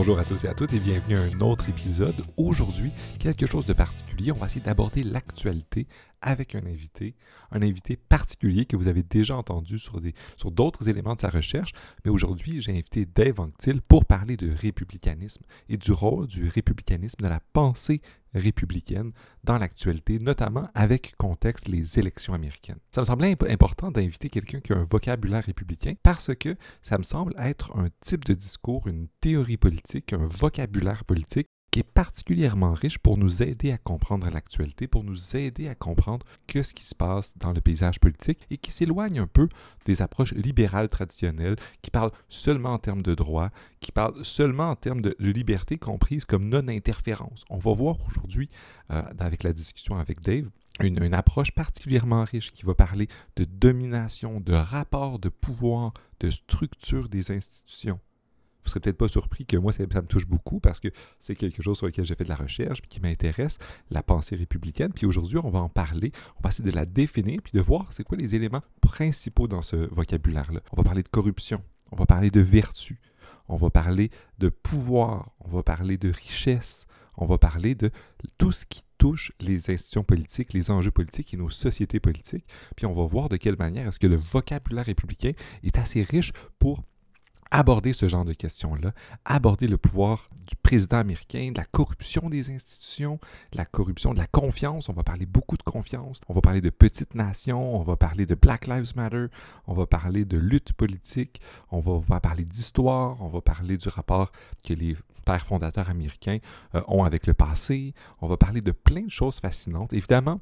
Bonjour à tous et à toutes et bienvenue à un autre épisode. Aujourd'hui, quelque chose de particulier. On va essayer d'aborder l'actualité avec un invité, un invité particulier que vous avez déjà entendu sur, sur d'autres éléments de sa recherche. Mais aujourd'hui, j'ai invité Dave Anctil pour parler de républicanisme et du rôle du républicanisme, de la pensée républicaine dans l'actualité, notamment avec contexte les élections américaines. Ça me semblait important d'inviter quelqu'un qui a un vocabulaire républicain parce que ça me semble être un type de discours, une théorie politique, un vocabulaire politique qui est particulièrement riche pour nous aider à comprendre l'actualité, pour nous aider à comprendre que ce qui se passe dans le paysage politique et qui s'éloigne un peu des approches libérales traditionnelles, qui parlent seulement en termes de droit, qui parlent seulement en termes de liberté comprise comme non-interférence. On va voir aujourd'hui, euh, avec la discussion avec Dave, une, une, approche particulièrement riche qui va parler de domination, de rapport de pouvoir, de structure des institutions vous serez peut-être pas surpris que moi, ça, me touche beaucoup parce que c'est quelque chose sur lequel j'ai fait de la recherche, puis qui m'intéresse, la pensée républicaine. Puis aujourd'hui, on va en parler, on va essayer de la définir, puis de voir c'est quoi les éléments principaux dans ce vocabulaire-là. On va parler de corruption, on va parler de vertu, on va parler de pouvoir, on va parler de richesse, on va parler de tout ce qui touche les institutions politiques, les enjeux politiques et nos sociétés politiques. Puis on va voir de quelle manière est-ce que le vocabulaire républicain est assez riche pour aborder ce genre de questions-là, aborder le pouvoir du président américain, de la corruption des institutions, la corruption de la confiance. On va parler beaucoup de confiance. On va parler de petites nations. On va parler de Black Lives Matter. On va parler de lutte politique. On va, parler d'histoire. On va parler du rapport que les pères fondateurs américains euh, ont avec le passé. On va parler de plein de choses fascinantes. Évidemment,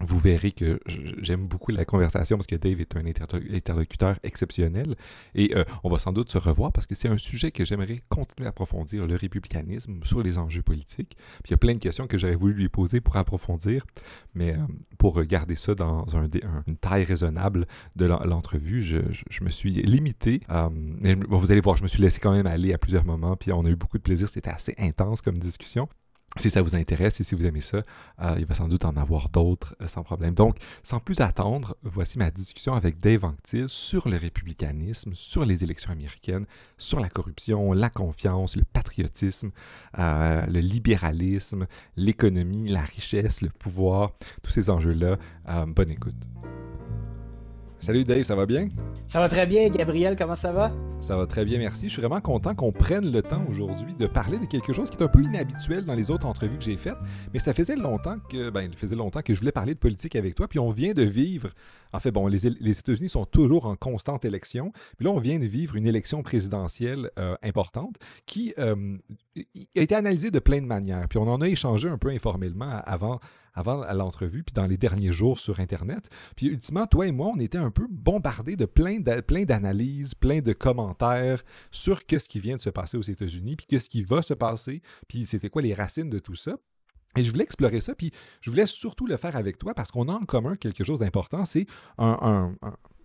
vous verrez que j'aime beaucoup la conversation parce que Dave est un interlocuteur exceptionnel et euh, on va sans doute se revoir parce que c'est un sujet que j'aimerais continuer à approfondir, le républicanisme sur les enjeux politiques. Puis il y a plein de questions que j'aurais voulu lui poser pour approfondir, mais euh, pour garder ça dans un, une taille raisonnable de l'entrevue, je, me suis limité. Euh, vous allez voir, je me suis laissé quand même aller à plusieurs moments, puis on a eu beaucoup de plaisir, c'était assez intense comme discussion si ça vous intéresse et si vous aimez ça, euh, il va sans doute en avoir d'autres euh, sans problème. Donc, sans plus attendre, voici ma discussion avec Dave Anctil sur le républicanisme, sur les élections américaines, sur la corruption, la confiance, le patriotisme, euh, le libéralisme, l'économie, la richesse, le pouvoir, tous ces enjeux-là. bonne écoute. Salut Dave, ça va bien? Ça va très bien, Gabriel, comment ça va? Ça va très bien, merci. Je suis vraiment content qu'on prenne le temps aujourd'hui de parler de quelque chose qui est un peu inhabituel dans les autres entrevues que j'ai faites, mais ça faisait longtemps que ben, il faisait longtemps que je voulais parler de politique avec toi, puis on vient de vivre en fait, bon, les, États-Unis sont toujours en constante élection. Puis là, on vient de vivre une élection présidentielle euh, importante qui euh, a été analysée de plein de manières. Puis on en a échangé un peu informellement avant, avant l'entrevue, puis dans les derniers jours sur Internet. Puis ultimement, toi et moi, on était un peu bombardés de plein, d'analyses, plein de commentaires sur ce qui vient de se passer aux États-Unis, puis qu'est-ce qui va se passer, puis c'était quoi les racines de tout ça. Et je voulais explorer ça, puis je voulais surtout le faire avec toi parce qu'on a en commun quelque chose d'important, c'est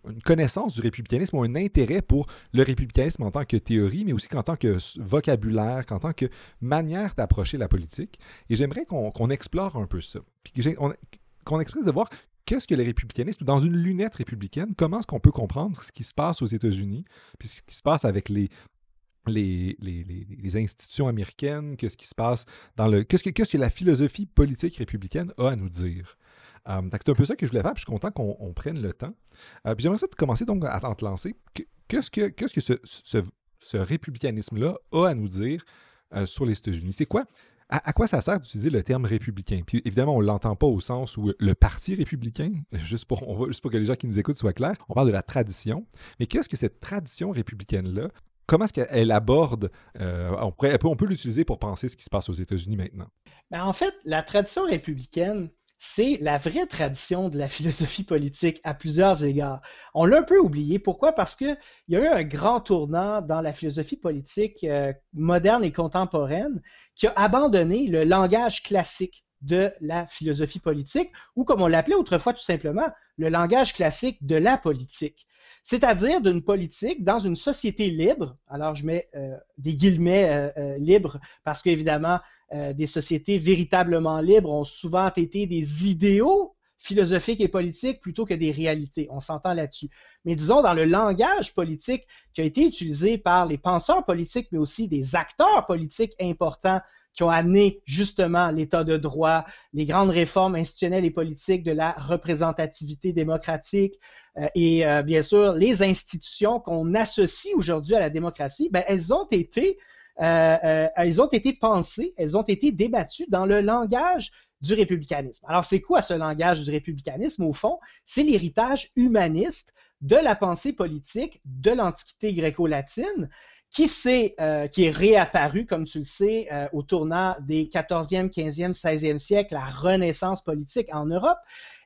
une connaissance du républicanisme ou un intérêt pour le républicanisme en tant que théorie, mais aussi en tant que vocabulaire, qu'en tant que manière d'approcher la politique. Et j'aimerais qu'on explore un peu ça, qu'on explique de voir qu'est-ce que le républicanisme dans une lunette républicaine, comment est-ce qu'on peut comprendre ce qui se passe aux États-Unis, puis ce qui se passe avec les les, les, institutions américaines, qu'est-ce qui se passe dans le. Qu'est-ce que, que la philosophie politique républicaine a à nous dire. Euh, c'est un peu ça que je voulais faire, puis je suis content qu'on prenne le temps. Euh, j'aimerais ça de commencer donc à, te lancer. Qu'est-ce que, ce, républicanisme-là a à nous dire euh, sur les États-Unis? C'est quoi? À, quoi ça sert d'utiliser le terme républicain? Puis évidemment, on ne l'entend pas au sens où le parti républicain, juste pour, juste pour que les gens qui nous écoutent soient clairs, on parle de la tradition. Mais qu'est-ce que cette tradition républicaine-là comment est-ce qu'elle aborde, on, on, peut, l'utiliser pour penser ce qui se passe aux États-Unis maintenant? Ben, en fait, la tradition républicaine, c'est la vraie tradition de la philosophie politique à plusieurs égards. On l'a un peu oublié. Pourquoi? Parce qu'il y a eu un grand tournant dans la philosophie politique euh, moderne et contemporaine qui a abandonné le langage classique de la philosophie politique, ou comme on l'appelait autrefois tout simplement, le langage classique de la politique c'est-à-dire d'une politique dans une société libre. Alors, je mets euh, des guillemets euh, libres parce qu'évidemment, des sociétés véritablement libres ont souvent été des idéaux philosophiques et politiques plutôt que des réalités. On s'entend là-dessus. Mais disons, dans le langage politique qui a été utilisé par les penseurs politiques, mais aussi des acteurs politiques importants qui ont amené justement l'état de droit, les grandes réformes institutionnelles et politiques de la représentativité démocratique euh, et euh, bien sûr les institutions qu'on associe aujourd'hui à la démocratie, ben, elles ont été euh, elles ont été pensées, elles ont été débattues dans le langage du républicanisme. Alors, c'est quoi ce langage du républicanisme? Au fond, c'est l'héritage humaniste de la pensée politique de l'Antiquité gréco-latine qui, euh, est réapparu, comme tu le sais, euh, au tournant des 14e, 15e, 16e siècles, la renaissance politique en Europe.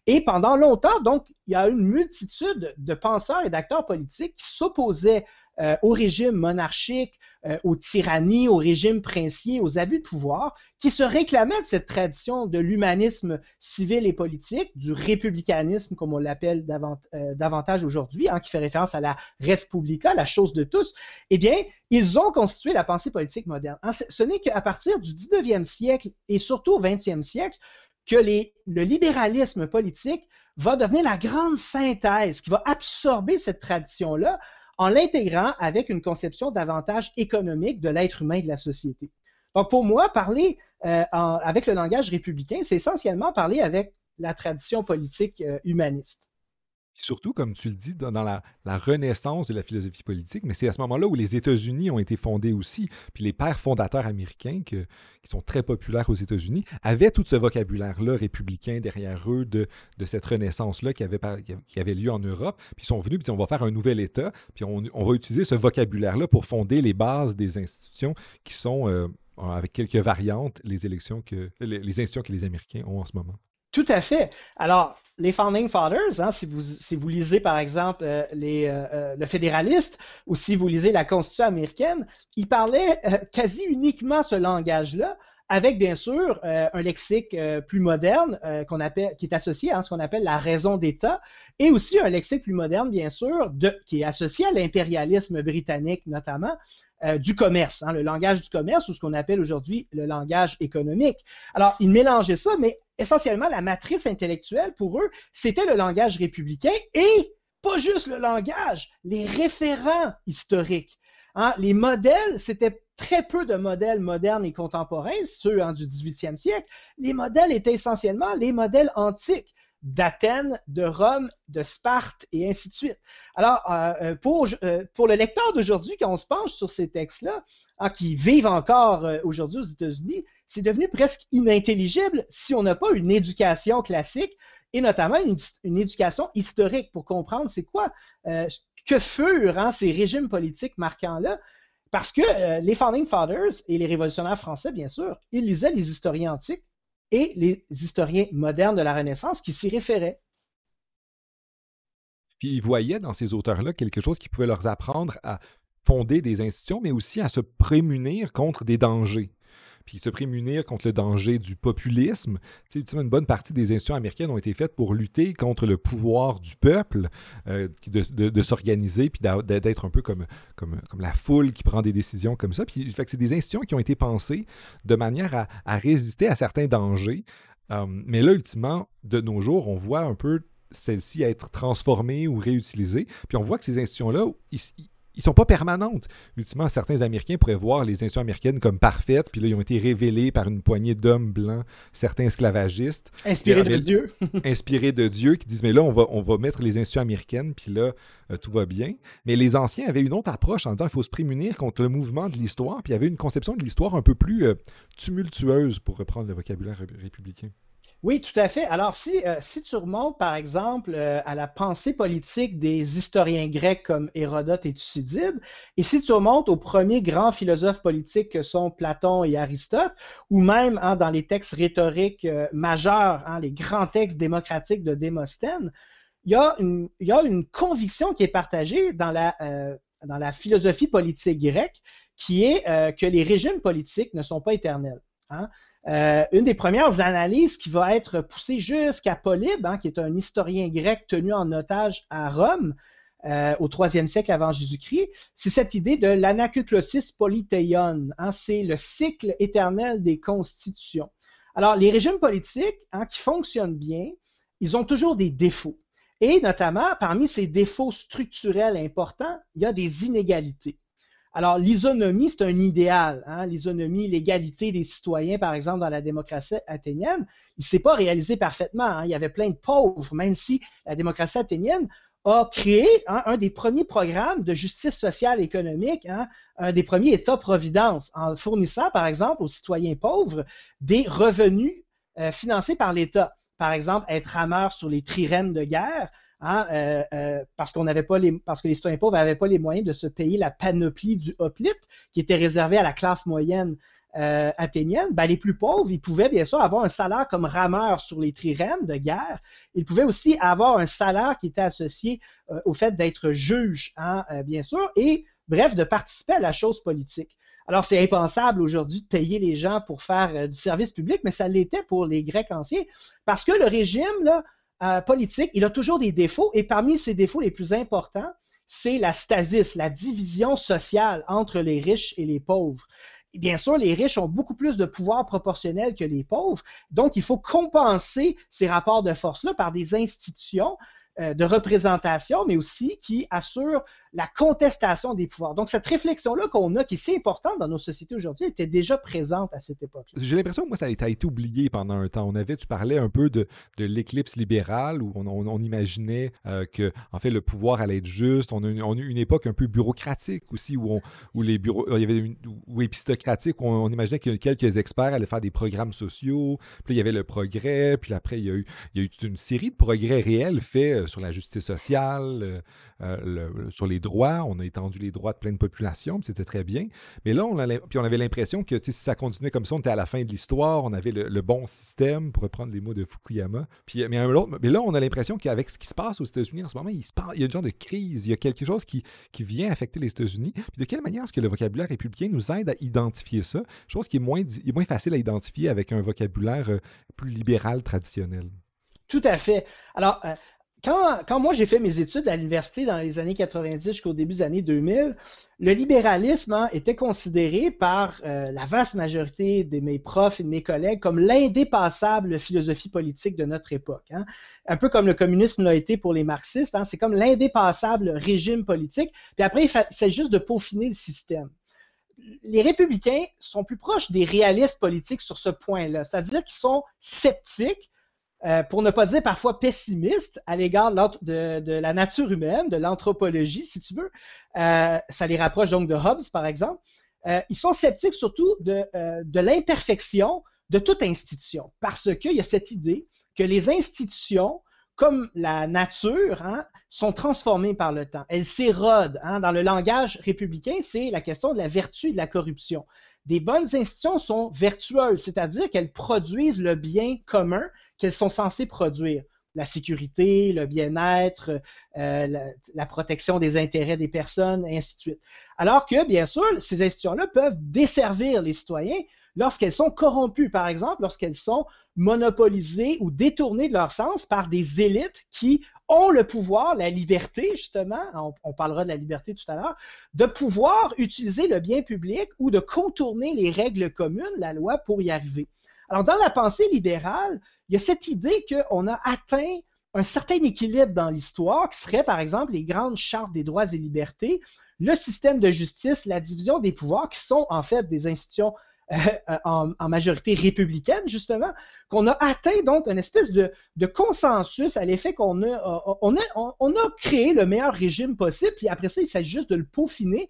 Et pendant longtemps, donc, il y a une multitude de penseurs et d'acteurs politiques qui s'opposaient euh, au régime monarchique, euh, aux tyrannies, au régime princier, aux abus de pouvoir, qui se réclamaient de cette tradition de l'humanisme civil et politique, du républicanisme, comme on l'appelle euh, davantage aujourd'hui, hein, qui fait référence à la Respublica, la chose de tous, eh bien, ils ont constitué la pensée politique moderne. Hein, ce n'est qu'à partir du 19e siècle et surtout au 20e siècle que le libéralisme politique va devenir la grande synthèse qui va absorber cette tradition-là en l'intégrant avec une conception davantage économique de l'être humain et de la société. Donc, pour moi, parler euh, avec le langage républicain, c'est essentiellement parler avec la tradition politique euh, humaniste surtout, comme tu le dis, dans, la, renaissance de la philosophie politique, mais c'est à ce moment-là où les États-Unis ont été fondés aussi. Puis les pères fondateurs américains, qui sont très populaires aux États-Unis, avaient tout ce vocabulaire-là républicain derrière eux de, cette renaissance-là qui avait, lieu en Europe. Puis ils sont venus, puis on va faire un nouvel État, puis on, va utiliser ce vocabulaire-là pour fonder les bases des institutions qui sont, euh, avec quelques variantes, les élections les institutions que les Américains ont en ce moment. Tout à fait. Alors, les Founding Fathers, hein, si, vous, si vous lisez par exemple euh, les, euh, euh, le Fédéraliste ou si vous lisez la Constitution américaine, ils parlaient quasi uniquement ce langage-là, avec bien sûr un lexique plus moderne appelle, qui est associé à ce qu'on appelle la raison d'État, et aussi un lexique plus moderne, bien sûr, de, qui est associé à l'impérialisme britannique notamment, du commerce, hein, le langage du commerce ou ce qu'on appelle aujourd'hui le langage économique. Alors, ils mélangeaient ça, mais essentiellement, la matrice intellectuelle, pour eux, c'était le langage républicain et pas juste le langage, les référents historiques. Hein. Les modèles, c'était très peu de modèles modernes et contemporains, ceux hein, du 18e siècle. Les modèles étaient essentiellement les modèles antiques d'Athènes, de Rome, de Sparte et ainsi de suite. Alors, euh, euh, pour, euh, pour le lecteur d'aujourd'hui, quand on se penche sur ces textes-là, hein, qui vivent encore aujourd'hui aux États-Unis, c'est devenu presque inintelligible si on n'a pas une éducation classique et notamment une, éducation historique pour comprendre c'est quoi, que furent hein, ces régimes politiques marquants-là. Parce que les Founding Fathers et les révolutionnaires français, bien sûr, ils lisaient les historiens antiques et les historiens modernes de la Renaissance qui s'y référaient. Puis ils voyaient dans ces auteurs-là quelque chose qui pouvait leur apprendre à fonder des institutions, mais aussi à se prémunir contre des dangers puis se prémunir contre le danger du populisme. Tu sais, une bonne partie des institutions américaines ont été faites pour lutter contre le pouvoir du peuple, euh, de, s'organiser, puis d'être un peu comme, la foule qui prend des décisions comme ça. Puis c'est des institutions qui ont été pensées de manière à, résister à certains dangers. Euh, mais là, ultimement, de nos jours, on voit un peu celles-ci être transformées ou réutilisées. Puis on voit que ces institutions-là, ils sont pas permanentes. Ultimement, certains Américains pourraient voir les institutions américaines comme parfaites, puis là, ils ont été révélés par une poignée d'hommes blancs, certains esclavagistes. Inspirés de Dieu. inspirés de Dieu, qui disent, mais là, on va, on va mettre les institutions américaines, puis là, euh, tout va bien. Mais les anciens avaient une autre approche en disant, il faut se prémunir contre le mouvement de l'histoire, puis il y avait une conception de l'histoire un peu plus euh, tumultueuse, pour reprendre le vocabulaire républicain. Oui, tout à fait. Alors, si, euh, tu remontes, par exemple, euh, à la pensée politique des historiens grecs comme Hérodote et Thucydide, et si tu remontes aux premiers grands philosophes politiques que sont Platon et Aristote, ou même hein, dans les textes rhétoriques euh, majeurs, hein, les grands textes démocratiques de Démosthène, il y, a une, conviction qui est partagée dans la, dans la philosophie politique grecque, qui est que les régimes politiques ne sont pas éternels. Hein. Euh, une des premières analyses qui va être poussée jusqu'à Polybe, hein, qui est un historien grec tenu en otage à Rome euh, au IIIe siècle avant Jésus-Christ, c'est cette idée de l'anakuklosis polyteion. Hein, c'est le cycle éternel des constitutions. Alors, les régimes politiques hein, qui fonctionnent bien ils ont toujours des défauts. Et notamment, parmi ces défauts structurels importants, il y a des inégalités. Alors, l'isonomie, c'est un idéal. Hein? L'isonomie, l'égalité des citoyens, par exemple, dans la démocratie athénienne, il ne s'est pas réalisé parfaitement. Hein? Il y avait plein de pauvres, même si la démocratie athénienne a créé hein, un des premiers programmes de justice sociale et économique, un des premiers États-providence, en fournissant, par exemple, aux citoyens pauvres des revenus euh, financés par l'État. Par exemple, être rameur sur les trirèmes de guerre, hein, euh, euh, parce, qu'on pas les, que les citoyens pauvres n'avaient pas les moyens de se payer la panoplie du hoplite, qui était réservée à la classe moyenne euh, athénienne, ben, les plus pauvres, ils pouvaient bien sûr avoir un salaire comme rameur sur les trirèmes de guerre. Ils pouvaient aussi avoir un salaire qui était associé au fait d'être juge, hein, bien sûr, et bref, de participer à la chose politique. Alors, c'est impensable aujourd'hui de payer les gens pour faire du service public, mais ça l'était pour les Grecs anciens, parce que le régime là, politique, il a toujours des défauts, et parmi ces défauts les plus importants, c'est la stasis, la division sociale entre les riches et les pauvres bien sûr, les riches ont beaucoup plus de pouvoir proportionnel que les pauvres. Donc, il faut compenser ces rapports de force-là par des institutions euh, de représentation, mais aussi qui assurent la contestation des pouvoirs. Donc, cette réflexion-là qu'on a, qui est si importante dans nos sociétés aujourd'hui, était déjà présente à cette époque. J'ai l'impression que moi, ça a été oublié pendant un temps. On avait, tu parlais un peu de, l'éclipse libérale où on, imaginait euh, que, en fait, le pouvoir allait être juste. On a, eu une époque un peu bureaucratique aussi où, où les bureaux, il y avait une, ou épistocratique où on, imaginait que quelques experts allaient faire des programmes sociaux. Puis il y avait le progrès. Puis après, il y a eu, une série de progrès réels faits euh, sur la justice sociale, euh, sur les droits, on a étendu les droits de pleine population, c'était très bien. Mais là, on, puis on avait l'impression que si ça continuait comme ça, on était à la fin de l'histoire, on avait le, bon système, pour reprendre les mots de Fukuyama. Puis, mais, là, on a l'impression qu'avec ce qui se passe aux États-Unis en ce moment, il, y a un genre de crise, il y a quelque chose qui, vient affecter les États-Unis. De quelle manière est-ce que le vocabulaire républicain nous aide à identifier ça? Chose qui est moins, facile à identifier avec un vocabulaire euh, plus libéral traditionnel. Tout à fait. Alors, euh, quand, moi j'ai fait mes études à l'université dans les années 90 jusqu'au début des années 2000, le libéralisme hein, était considéré par euh, la vaste majorité de mes profs et de mes collègues comme l'indépassable philosophie politique de notre époque. Hein. Un peu comme le communisme l'a été pour les marxistes, hein, c'est comme l'indépassable régime politique. Puis après, c'est juste de peaufiner le système. Les républicains sont plus proches des réalistes politiques sur ce point-là, c'est-à-dire qu'ils sont sceptiques euh, pour ne pas dire parfois pessimiste à l'égard de, la nature humaine, de l'anthropologie, si tu veux. Euh, ça les rapproche donc de Hobbes, par exemple. Euh, ils sont sceptiques surtout de, l'imperfection de toute institution, parce qu'il y a cette idée que les institutions, comme la nature, hein, sont transformées par le temps. Elles s'érodent. Hein. Dans le langage républicain, c'est la question de la vertu et de la corruption des bonnes institutions sont vertueuses, c'est-à-dire qu'elles produisent le bien commun qu'elles sont censées produire. La sécurité, le bien-être, euh, la, protection des intérêts des personnes, et ainsi de suite. Alors que, bien sûr, ces institutions-là peuvent desservir les citoyens lorsqu'elles sont corrompues, par exemple, lorsqu'elles sont monopolisées ou détournées de leur sens par des élites qui ont le pouvoir, la liberté, justement, on, parlera de la liberté tout à l'heure, de pouvoir utiliser le bien public ou de contourner les règles communes, la loi, pour y arriver. Alors, dans la pensée libérale, il y a cette idée qu'on a atteint un certain équilibre dans l'histoire, qui serait, par exemple, les grandes chartes des droits et libertés, le système de justice, la division des pouvoirs, qui sont en fait des institutions euh, en, majorité républicaine, justement, qu'on a atteint donc une espèce de, consensus à l'effet qu'on a, on créé le meilleur régime possible, puis après ça, il s'agit juste de le peaufiner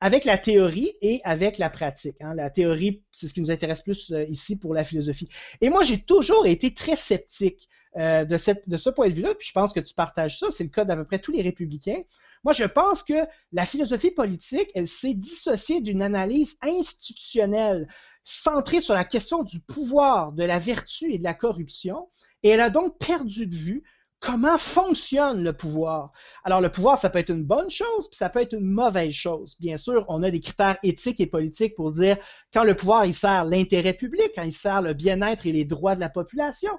avec la théorie et avec la pratique. Hein. La théorie, c'est ce qui nous intéresse plus euh, ici pour la philosophie. Et moi, j'ai toujours été très sceptique euh, de, de ce point de vue-là, puis je pense que tu partages ça, c'est le cas d'à peu près tous les républicains. Moi, je pense que la philosophie politique, elle s'est dissociée d'une analyse institutionnelle centrée sur la question du pouvoir, de la vertu et de la corruption, et elle a donc perdu de vue comment fonctionne le pouvoir. Alors, le pouvoir, ça peut être une bonne chose, puis ça peut être une mauvaise chose. Bien sûr, on a des critères éthiques et politiques pour dire quand le pouvoir, il sert l'intérêt public, quand il sert le bien-être et les droits de la population,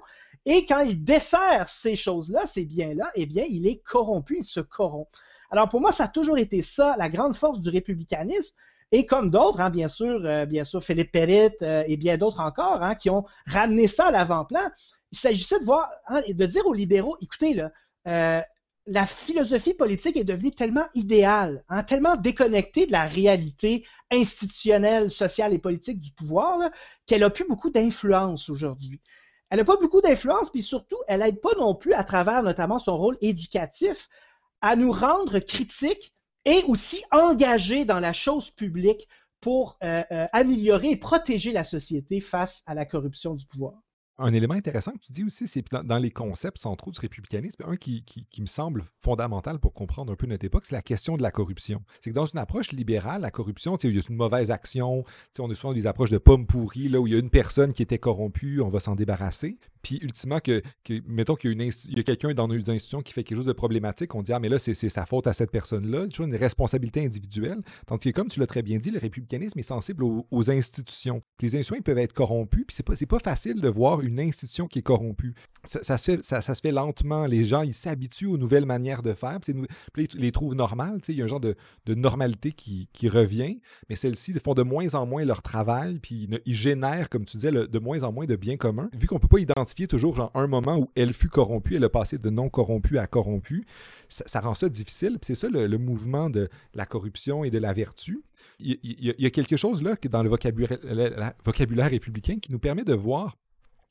et quand il dessert ces choses-là, ces biens-là, eh bien, il est corrompu, il se corrompt. Alors pour moi, ça a toujours été ça, la grande force du républicanisme, et comme d'autres, hein, bien sûr, euh, bien sûr, Philippe Perrit euh, et bien d'autres encore, hein, qui ont ramené ça à l'avant-plan. Il s'agissait de voir, hein, de dire aux libéraux, écoutez, là, euh, la philosophie politique est devenue tellement idéale, tellement déconnectée de la réalité institutionnelle, sociale et politique du pouvoir, qu'elle a plus beaucoup d'influence aujourd'hui. Elle n'a pas beaucoup d'influence, puis surtout, elle n'aide pas non plus, à travers notamment son rôle éducatif, à nous rendre critiques et aussi engagés dans la chose publique pour euh, euh, améliorer et protéger la société face à la corruption du pouvoir. Un élément intéressant que tu dis aussi, c'est dans, les concepts centraux du républicanisme, un qui, me semble fondamental pour comprendre un peu notre époque, c'est la question de la corruption. C'est que dans une approche libérale, la corruption, il y a une mauvaise action, on a souvent des approches de pommes pourries, là où il y a une personne qui était corrompue, on va s'en débarrasser. Puis ultimement, que, mettons qu'il y a, quelqu'un dans nos institutions qui fait quelque chose de problématique, on dit Ah, mais là, c'est sa faute à cette personne-là. Toujours une responsabilité individuelle. Tandis que, comme tu l'as très bien dit, le républicanisme est sensible aux, institutions. les institutions, ils peuvent être corrompus, puis c'est pas, pas facile de voir une institution qui est corrompue. Ça, se, fait, ça, se fait lentement. Les gens, ils s'habituent aux nouvelles manières de faire, puis, ils les trouvent normales. Il y a un genre de, normalité qui, revient, mais celles-ci font de moins en moins leur travail, puis ils, génèrent, comme tu disais, de moins en moins de biens communs. Vu qu'on peut pas identifier toujours genre, un moment où elle fut corrompue, elle a passé de non corrompu à corrompu. Ça, rend ça difficile. C'est ça le, mouvement de la corruption et de la vertu. Il, y a quelque chose là que dans le vocabulaire républicain qui nous permet de voir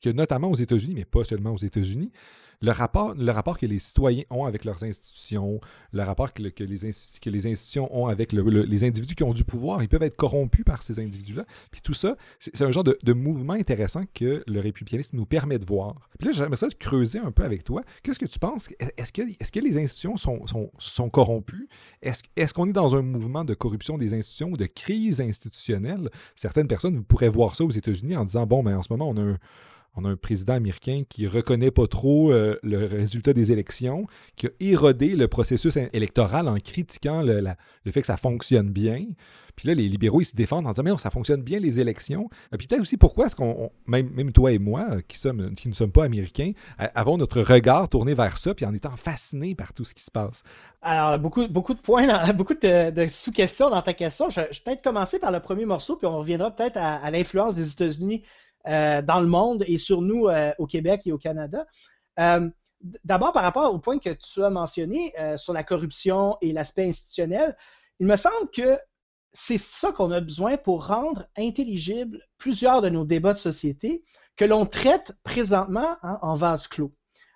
que notamment aux États-Unis, mais pas seulement aux États-Unis, le rapport, le rapport que les citoyens ont avec leurs institutions, le rapport que, les, que les, institutions ont avec les individus qui ont du pouvoir, ils peuvent être corrompus par ces individus-là. Puis tout ça, c'est un genre de, mouvement intéressant que le républicanisme nous permet de voir. Puis là, j'aimerais ça creuser un peu avec toi. Qu'est-ce que tu penses? Est-ce que, est que les institutions sont, sont, corrompues? Est-ce qu'on est dans un mouvement de corruption des institutions ou de crise institutionnelle? Certaines personnes pourraient voir ça aux États-Unis en disant, bon, mais en ce moment, on a un on a un président américain qui reconnaît pas trop euh, le résultat des élections, qui a érodé le processus électoral en critiquant le, fait que ça fonctionne bien. Puis là, les libéraux, ils se défendent en disant, mais ça fonctionne bien les élections. Et puis peut-être aussi pourquoi est-ce qu'on, même, toi et moi, euh, qui, sommes, ne sommes pas américains, avons notre regard tourné vers ça, puis en étant fascinés par tout ce qui se passe? Alors, beaucoup, de points, beaucoup de, sous-questions dans ta question. Je, vais peut-être commencer par le premier morceau, puis on reviendra peut-être à l'influence des États-Unis euh, dans le monde et sur nous euh, au Québec et au Canada. Euh, d'abord, par rapport au point que tu as mentionné sur la corruption et l'aspect institutionnel, il me semble que c'est ça qu'on a besoin pour rendre intelligibles plusieurs de nos débats de société que l'on traite présentement hein, en vase clos.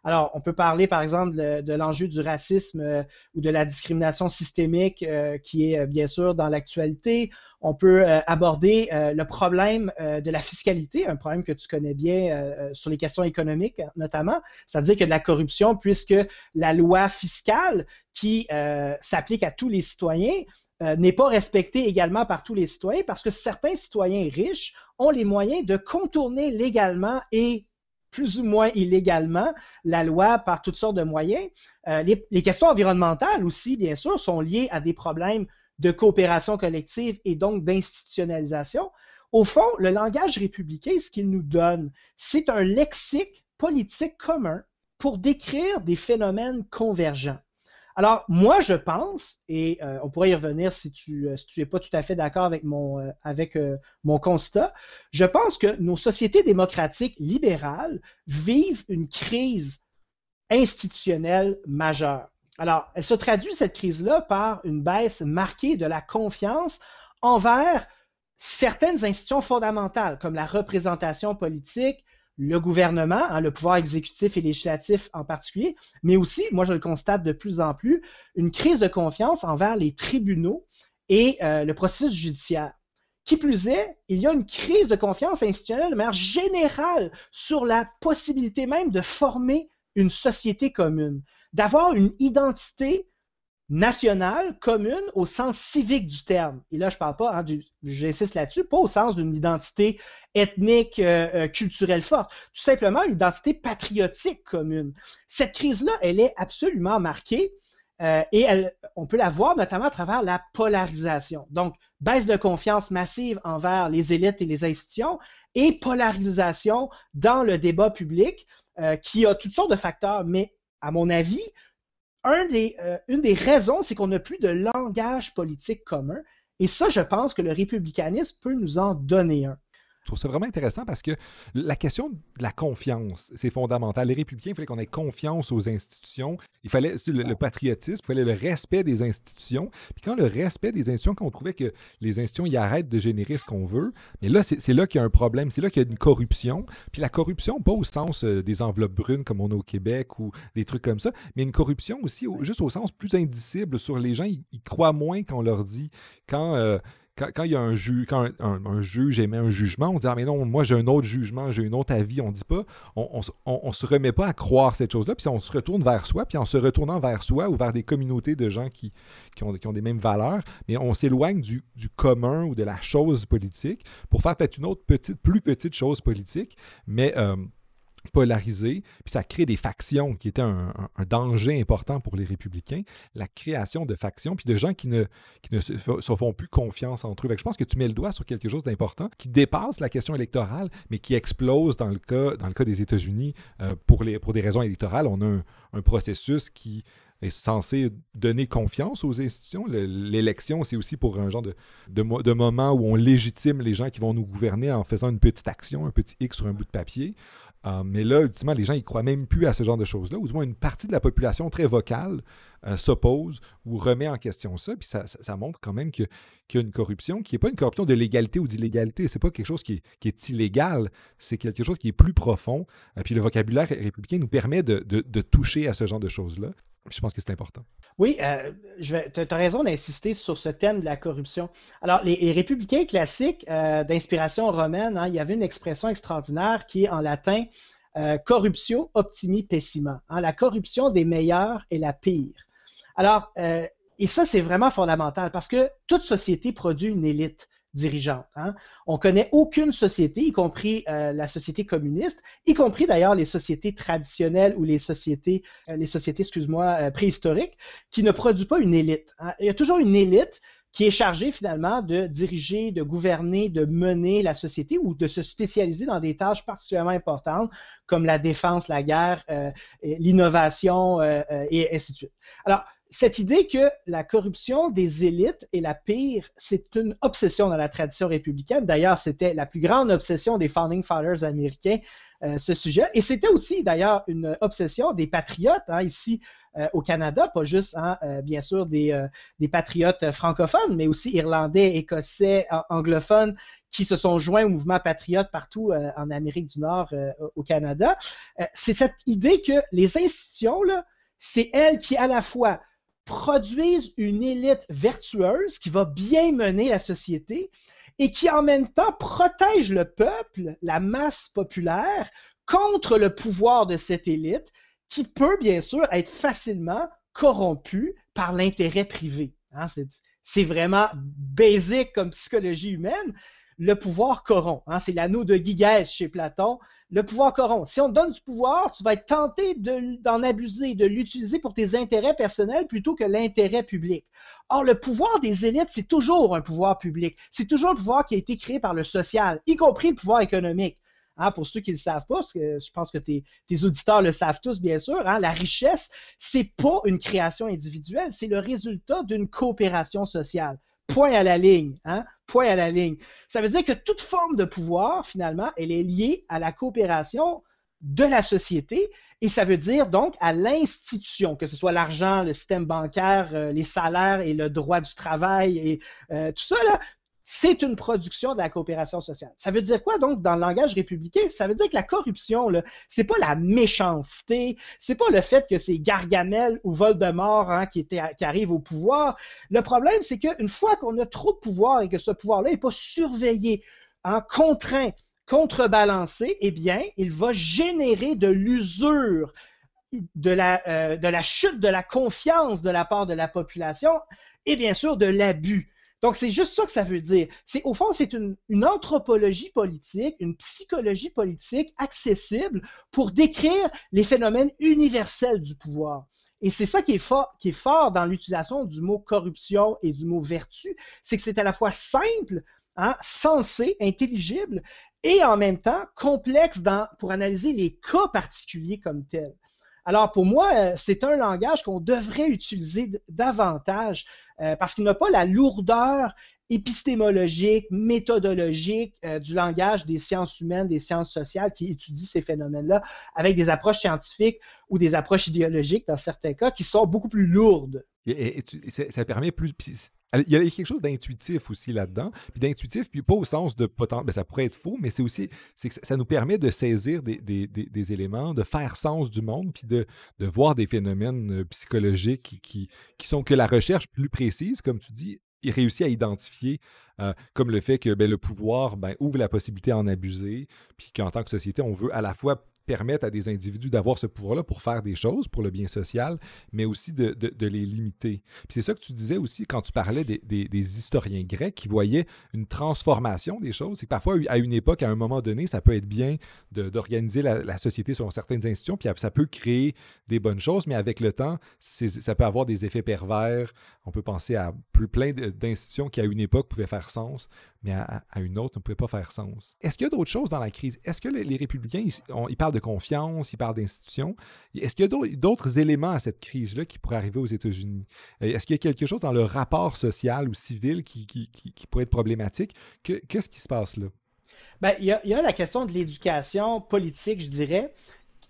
Alors, on peut parler, par exemple, de, l'enjeu du racisme euh, ou de la discrimination systémique euh, qui est euh, bien sûr dans l'actualité. On peut aborder le problème de la fiscalité, un problème que tu connais bien sur les questions économiques notamment, c'est-à-dire que de la corruption, puisque la loi fiscale qui s'applique à tous les citoyens n'est pas respectée également par tous les citoyens parce que certains citoyens riches ont les moyens de contourner légalement et plus ou moins illégalement la loi par toutes sortes de moyens. Euh, les, questions environnementales aussi, bien sûr, sont liées à des problèmes de coopération collective et donc d'institutionnalisation. Au fond, le langage républicain, ce qu'il nous donne, c'est un lexique politique commun pour décrire des phénomènes convergents. Alors, moi, je pense, et euh, on pourrait y revenir si tu n'es euh, pas tout à fait d'accord avec, mon, euh, avec mon constat, je pense que nos sociétés démocratiques libérales vivent une crise institutionnelle majeure. Alors, elle se traduit, cette crise-là, par une baisse marquée de la confiance envers certaines institutions fondamentales, comme la représentation politique, le gouvernement, hein, le pouvoir exécutif et législatif en particulier, mais aussi, moi je le constate de plus en plus, une crise de confiance envers les tribunaux et euh, le processus judiciaire. Qui plus est, il y a une crise de confiance institutionnelle de manière générale sur la possibilité même de former une société commune, d'avoir une identité nationale, commune, au sens civique du terme. Et là, je ne parle pas, hein, j'insiste là-dessus, pas au sens d'une identité ethnique, euh, euh, culturelle forte, tout simplement une identité patriotique commune. Cette crise-là, elle est absolument marquée euh, et on peut la voir notamment à travers la polarisation. Donc, baisse de confiance massive envers les élites et les institutions et polarisation dans le débat public qui a toutes sortes de facteurs, mais à mon avis, euh, une des raisons, c'est qu'on n'a plus de langage politique commun Et ça, je pense que le républicanisme peut nous en donner un. Je trouve ça vraiment intéressant parce que la question de la confiance, c'est fondamental. Les républicains, il fallait qu'on ait confiance aux institutions. Il fallait le, patriotisme, il fallait le respect des institutions. Puis quand le respect des institutions, quand on trouvait que les institutions y arrêtent de générer ce qu'on veut, mais là, c'est là qu'il y a un problème. C'est là qu'il y a une corruption. Puis la corruption, pas au sens euh, des enveloppes brunes comme on a au Québec ou des trucs comme ça, mais une corruption aussi, juste au sens plus indicible sur les gens. Ils, croient moins quand on leur dit. Quand. Euh, quand, il y a un, juge, quand un, juge émet un jugement, on dit Ah, mais non, moi j'ai un autre jugement, j'ai un autre avis. On ne dit pas, on ne se remet pas à croire cette chose-là, puis on se retourne vers soi, puis en se retournant vers soi ou vers des communautés de gens qui, qui, ont, qui ont des mêmes valeurs, mais on s'éloigne du, du, commun ou de la chose politique pour faire peut-être une autre petite, plus petite chose politique, mais. Euh, polarisé, puis ça crée des factions qui étaient un, danger important pour les républicains, la création de factions, puis de gens qui ne, qui ne se, font plus confiance entre eux. je pense que tu mets le doigt sur quelque chose d'important qui dépasse la question électorale, mais qui explose dans le cas, dans le cas des États-Unis euh, pour, pour des raisons électorales. On a un, processus qui est censé donner confiance aux institutions. L'élection, c'est aussi pour un genre de, de, de, moment où on légitime les gens qui vont nous gouverner en faisant une petite action, un petit X sur un bout de papier. Euh, mais là, ultimement, les gens, ils croient même plus à ce genre de choses-là, ou du moins une partie de la population très vocale euh, s'oppose ou remet en question ça, puis ça, montre quand même qu'il y a une corruption qui n'est pas une corruption de légalité ou d'illégalité, c'est pas quelque chose qui est, illégal, c'est quelque chose qui est plus profond, euh, puis le vocabulaire républicain nous permet de toucher à ce genre de choses-là. Je pense que c'est important. Oui, euh, tu as raison d'insister sur ce thème de la corruption. Alors, les, républicains classiques euh, d'inspiration romaine, hein, il y avait une expression extraordinaire qui est en latin euh, corruptio optimi pessima. Hein, la corruption des meilleurs est la pire. Alors, et ça, c'est vraiment fondamental parce que toute société produit une élite dirigeante. Hein. On connaît aucune société, y compris euh, la société communiste, y compris d'ailleurs les sociétés traditionnelles ou les sociétés, euh, les sociétés, excuse-moi, euh, préhistoriques, qui ne produit pas une élite. Hein. Il y a toujours une élite qui est chargée finalement de diriger, de gouverner, de mener la société ou de se spécialiser dans des tâches particulièrement importantes comme la défense, la guerre, l'innovation et ainsi de suite. Alors, cette idée que la corruption des élites est la pire, c'est une obsession dans la tradition républicaine. D'ailleurs, c'était la plus grande obsession des Founding Fathers américains, euh, ce sujet. Et c'était aussi, d'ailleurs, une obsession des patriotes hein, ici euh, au Canada, pas juste, hein, euh, bien sûr, des, des, patriotes francophones, mais aussi irlandais, écossais, anglophones qui se sont joints au mouvement patriote partout en Amérique du Nord, au Canada. c'est cette idée que les institutions, c'est elles qui, à la fois, produisent une élite vertueuse qui va bien mener la société et qui en même temps protège le peuple, la masse populaire, contre le pouvoir de cette élite qui peut bien sûr être facilement corrompue par l'intérêt privé. Hein, c'est vraiment basique comme psychologie humaine, le pouvoir corrompt. Hein, c'est l'anneau de Guiguès chez Platon. Le pouvoir corrompt. Si on te donne du pouvoir, tu vas être tenté d'en abuser, de l'utiliser pour tes intérêts personnels plutôt que l'intérêt public. Or, le pouvoir des élites, c'est toujours un pouvoir public. C'est toujours un pouvoir qui a été créé par le social, y compris le pouvoir économique. Hein, pour ceux qui ne le savent pas, parce que je pense que tes, auditeurs le savent tous, bien sûr, hein, la richesse, c'est pas une création individuelle, c'est le résultat d'une coopération sociale. Point à la ligne. Hein? Point à la ligne. Ça veut dire que toute forme de pouvoir, finalement, elle est liée à la coopération de la société et ça veut dire donc à l'institution, que ce soit l'argent, le système bancaire, euh, les salaires et le droit du travail et euh, tout ça, là, c'est une production de la coopération sociale. Ça veut dire quoi donc dans le langage républicain? Ça veut dire que la corruption, c'est pas la méchanceté, c'est pas le fait que c'est Gargamel ou Voldemort hein, qui, était, qui arrive au pouvoir. Le problème, c'est qu'une fois qu'on a trop de pouvoir et que ce pouvoir-là n'est pas surveillé, hein, contraint, contrebalancé, eh bien, il va générer de l'usure, de la, euh, de la chute de la confiance de la part de la population et bien sûr de l'abus. Donc, c'est juste ça que ça veut dire. C'est, au fond, c'est une, anthropologie politique, une psychologie politique accessible pour décrire les phénomènes universels du pouvoir. Et c'est ça qui est, fort, dans l'utilisation du mot corruption et du mot vertu, c'est que c'est à la fois simple, hein, sensé, intelligible, et en même temps complexe pour analyser les cas particuliers comme tels. Alors pour moi, euh, c'est un langage qu'on devrait utiliser davantage euh, parce qu'il n'a pas la lourdeur épistémologique, méthodologique euh, du langage des sciences humaines, des sciences sociales qui étudient ces phénomènes-là avec des approches scientifiques ou des approches idéologiques dans certains cas qui sont beaucoup plus lourdes. Et, ça, permet plus. Il y a quelque chose d'intuitif aussi là-dedans. Puis d'intuitif, puis pas au sens de potentiel. Ben, ça pourrait être faux, mais c'est aussi. c'est que ça nous permet de saisir des, des, des, éléments, de faire sens du monde, puis de, de voir des phénomènes euh, psychologiques qui, qui, sont que la recherche plus précise, comme tu dis, il réussit à identifier, euh, comme le fait que ben, le pouvoir ben, ouvre la possibilité d'en abuser, puis qu'en tant que société, on veut à la fois permettre à des individus d'avoir ce pouvoir-là pour faire des choses, pour le bien social, mais aussi de, les limiter. C'est ça que tu disais aussi quand tu parlais des, historiens grecs qui voyaient une transformation des choses. C'est que parfois, à une époque, à un moment donné, ça peut être bien d'organiser la, la, société selon certaines institutions, puis ça peut créer des bonnes choses, mais avec le temps, ça peut avoir des effets pervers. On peut penser à plus, plein d'institutions qui, à une époque, pouvaient faire sens, mais à, une autre ne pouvait pas faire sens. Est-ce qu'il y a d'autres choses dans la crise? Est-ce que les, républicains, ils, parlent de confiance, ils parlent d'institutions? Est-ce qu'il y a d'autres éléments à cette crise-là qui pourraient arriver aux États-Unis? Euh, est-ce qu'il y a quelque chose dans le rapport social ou civil qui, pourrait être problématique? Qu'est-ce qui se passe là? Bien, il, y a, la question de l'éducation politique, je dirais.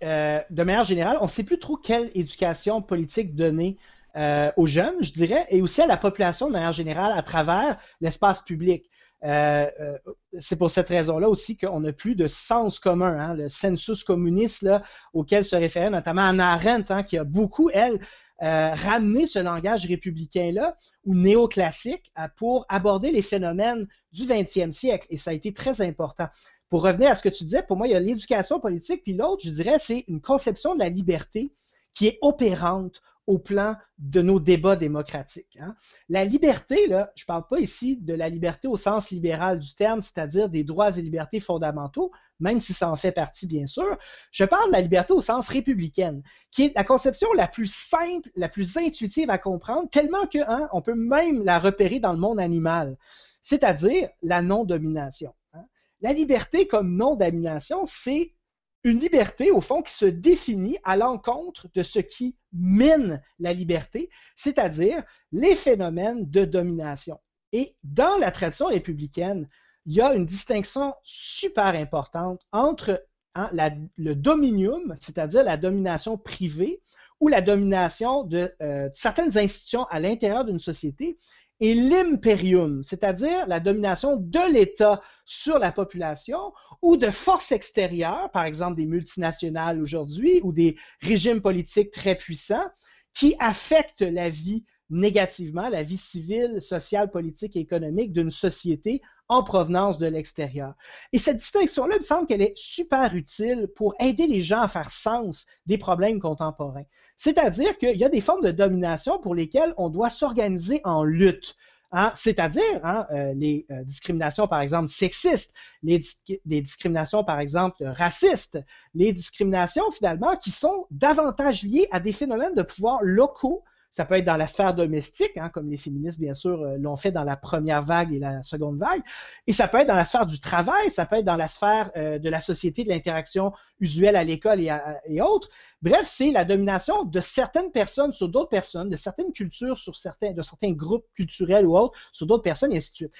Euh, de manière générale, on ne sait plus trop quelle éducation politique donner euh, aux jeunes, je dirais, et aussi à la population de manière générale à travers l'espace public. Euh, euh, c'est pour cette raison-là aussi qu'on n'a plus de sens commun, hein, le sensus communiste auquel se référait notamment Anna Arendt, hein, qui a beaucoup, elle, euh, ramené ce langage républicain-là ou néoclassique pour aborder les phénomènes du 20e siècle. Et ça a été très important. Pour revenir à ce que tu disais, pour moi, il y a l'éducation politique, puis l'autre, je dirais, c'est une conception de la liberté qui est opérante au plan de nos débats démocratiques. Hein. La liberté, là, je ne parle pas ici de la liberté au sens libéral du terme, c'est-à-dire des droits et libertés fondamentaux, même si ça en fait partie, bien sûr. Je parle de la liberté au sens républicaine, qui est la conception la plus simple, la plus intuitive à comprendre, tellement qu'on hein, peut même la repérer dans le monde animal, c'est-à-dire la non-domination. Hein. La liberté comme non-domination, c'est une liberté, au fond, qui se définit à l'encontre de ce qui mine la liberté, c'est-à-dire les phénomènes de domination. Et dans la tradition républicaine, il y a une distinction super importante entre hein, le dominium, c'est-à-dire la domination privée, ou la domination de euh, certaines institutions à l'intérieur d'une société, et l'imperium, c'est-à-dire la domination de l'État sur la population ou de forces extérieures, par exemple des multinationales aujourd'hui ou des régimes politiques très puissants qui affectent la vie négativement, la vie civile, sociale, politique et économique d'une société en provenance de l'extérieur. Et cette distinction-là, il me semble qu'elle est super utile pour aider les gens à faire sens des problèmes contemporains. C'est-à-dire qu'il y a des formes de domination pour lesquelles on doit s'organiser en lutte. Hein, c'est-à-dire hein, euh, les euh, discriminations, par exemple, sexistes, les, les, discriminations, par exemple, racistes, les discriminations, finalement, qui sont davantage liées à des phénomènes de pouvoir locaux ça peut être dans la sphère domestique, hein, comme les féministes, bien sûr, euh, l'ont fait dans la première vague et la seconde vague. Et ça peut être dans la sphère du travail, ça peut être dans la sphère euh, de la société, de l'interaction usuelle à l'école et, autres. Bref, c'est la domination de certaines personnes sur d'autres personnes, de certaines cultures sur certains, de certains groupes culturels ou autres sur d'autres personnes, et ainsi de suite.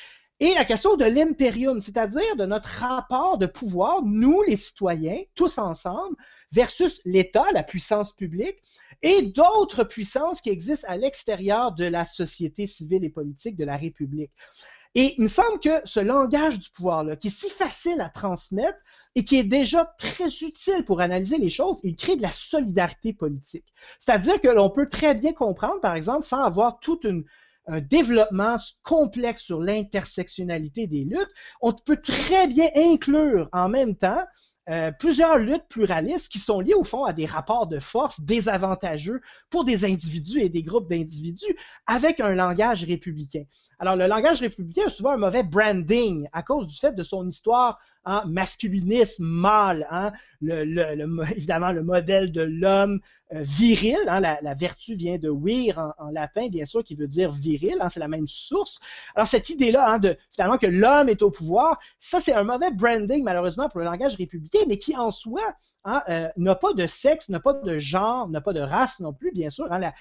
Et la question de l'impérium, c'est-à-dire de notre rapport de pouvoir, nous les citoyens, tous ensemble, versus l'État, la puissance publique, et d'autres puissances qui existent à l'extérieur de la société civile et politique de la République. Et il me semble que ce langage du pouvoir-là, qui est si facile à transmettre et qui est déjà très utile pour analyser les choses, il crée de la solidarité politique. C'est-à-dire que l'on peut très bien comprendre, par exemple, sans avoir tout un développement complexe sur l'intersectionnalité des luttes, on peut très bien inclure en même temps euh, plusieurs luttes pluralistes qui sont liées au fond à des rapports de force désavantageux pour des individus et des groupes d'individus avec un langage républicain. Alors le langage républicain a souvent un mauvais branding à cause du fait de son histoire masculinisme mâle, hein, évidemment le modèle de l'homme viril, hein, la, vertu vient de vir en, latin, bien sûr, qui veut dire viril, hein, c'est la même source. Alors cette idée-là, hein, de finalement que l'homme est au pouvoir, ça c'est un mauvais branding malheureusement pour le langage républicain, mais qui en soi Hein, euh, n'a pas de sexe, n'a pas de genre, n'a pas de race non plus, bien sûr. la,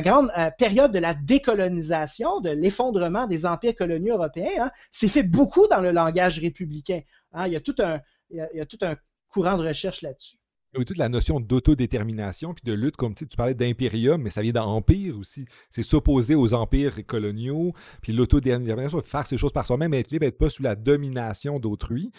grande euh, période de la décolonisation de l'effondrement des empires coloniaux européens, hein, fait beaucoup dans le langage républicain. Il, il y a tout un courant de recherche là-dessus. Toute la notion d'autodétermination puis de lutte, comme tu, parlais d'impérium, mais ça vient d'empire aussi. C'est s'opposer aux empires coloniaux, puis l'autodétermination, faire ces choses par soi-même, être libre, être pas sous la domination d'autrui.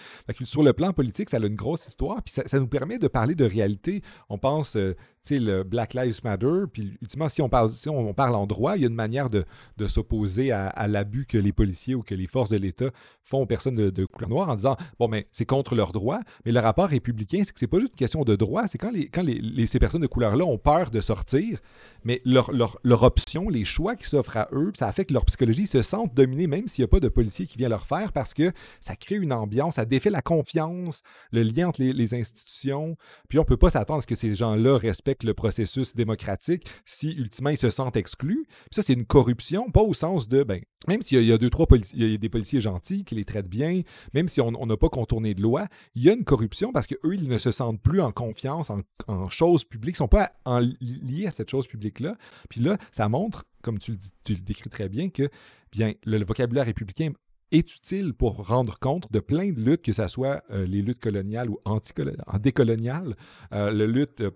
Sur le plan politique, ça a une grosse histoire, puis ça, nous permet de parler de réalité. On pense, euh, sais, le Black Lives Matter. Puis, ultimement, si on parle, si on parle en droit, il y a une manière de, s'opposer à, l'abus que les policiers ou que les forces de l'État font aux personnes de, couleur noire en disant bon, mais c'est contre leurs droits. Mais le rapport républicain, c'est que c'est pas juste une question de droit, c'est quand, les, quand ces personnes de couleur-là ont peur de sortir, mais leur, leur, option, les choix qui s'offrent à eux, ça que leur psychologie se sentent dominés, même s'il n'y a pas de policier qui vient leur faire, parce que ça crée une ambiance, ça défait la confiance, le lien entre les, les institutions. Puis on peut pas s'attendre à ce que ces gens-là respectent le processus démocratique si ultimement ils se sentent exclus. ça, c'est une corruption, pas au sens de, ben, même s'il y, a deux, trois policiers, il y a des policiers gentils qui les traitent bien, même si on n'a pas contourné de loi, il y a une corruption parce qu'eux, ils ne se sentent plus en confiance en, choses publiques, sont pas en, liés à cette chose publique-là. Puis là, ça montre, comme tu le, le décris très bien, que bien, le, vocabulaire républicain est utile pour rendre compte de plein de luttes, que ce soit euh, les luttes coloniales ou anti-décoloniales, euh, la lutte euh,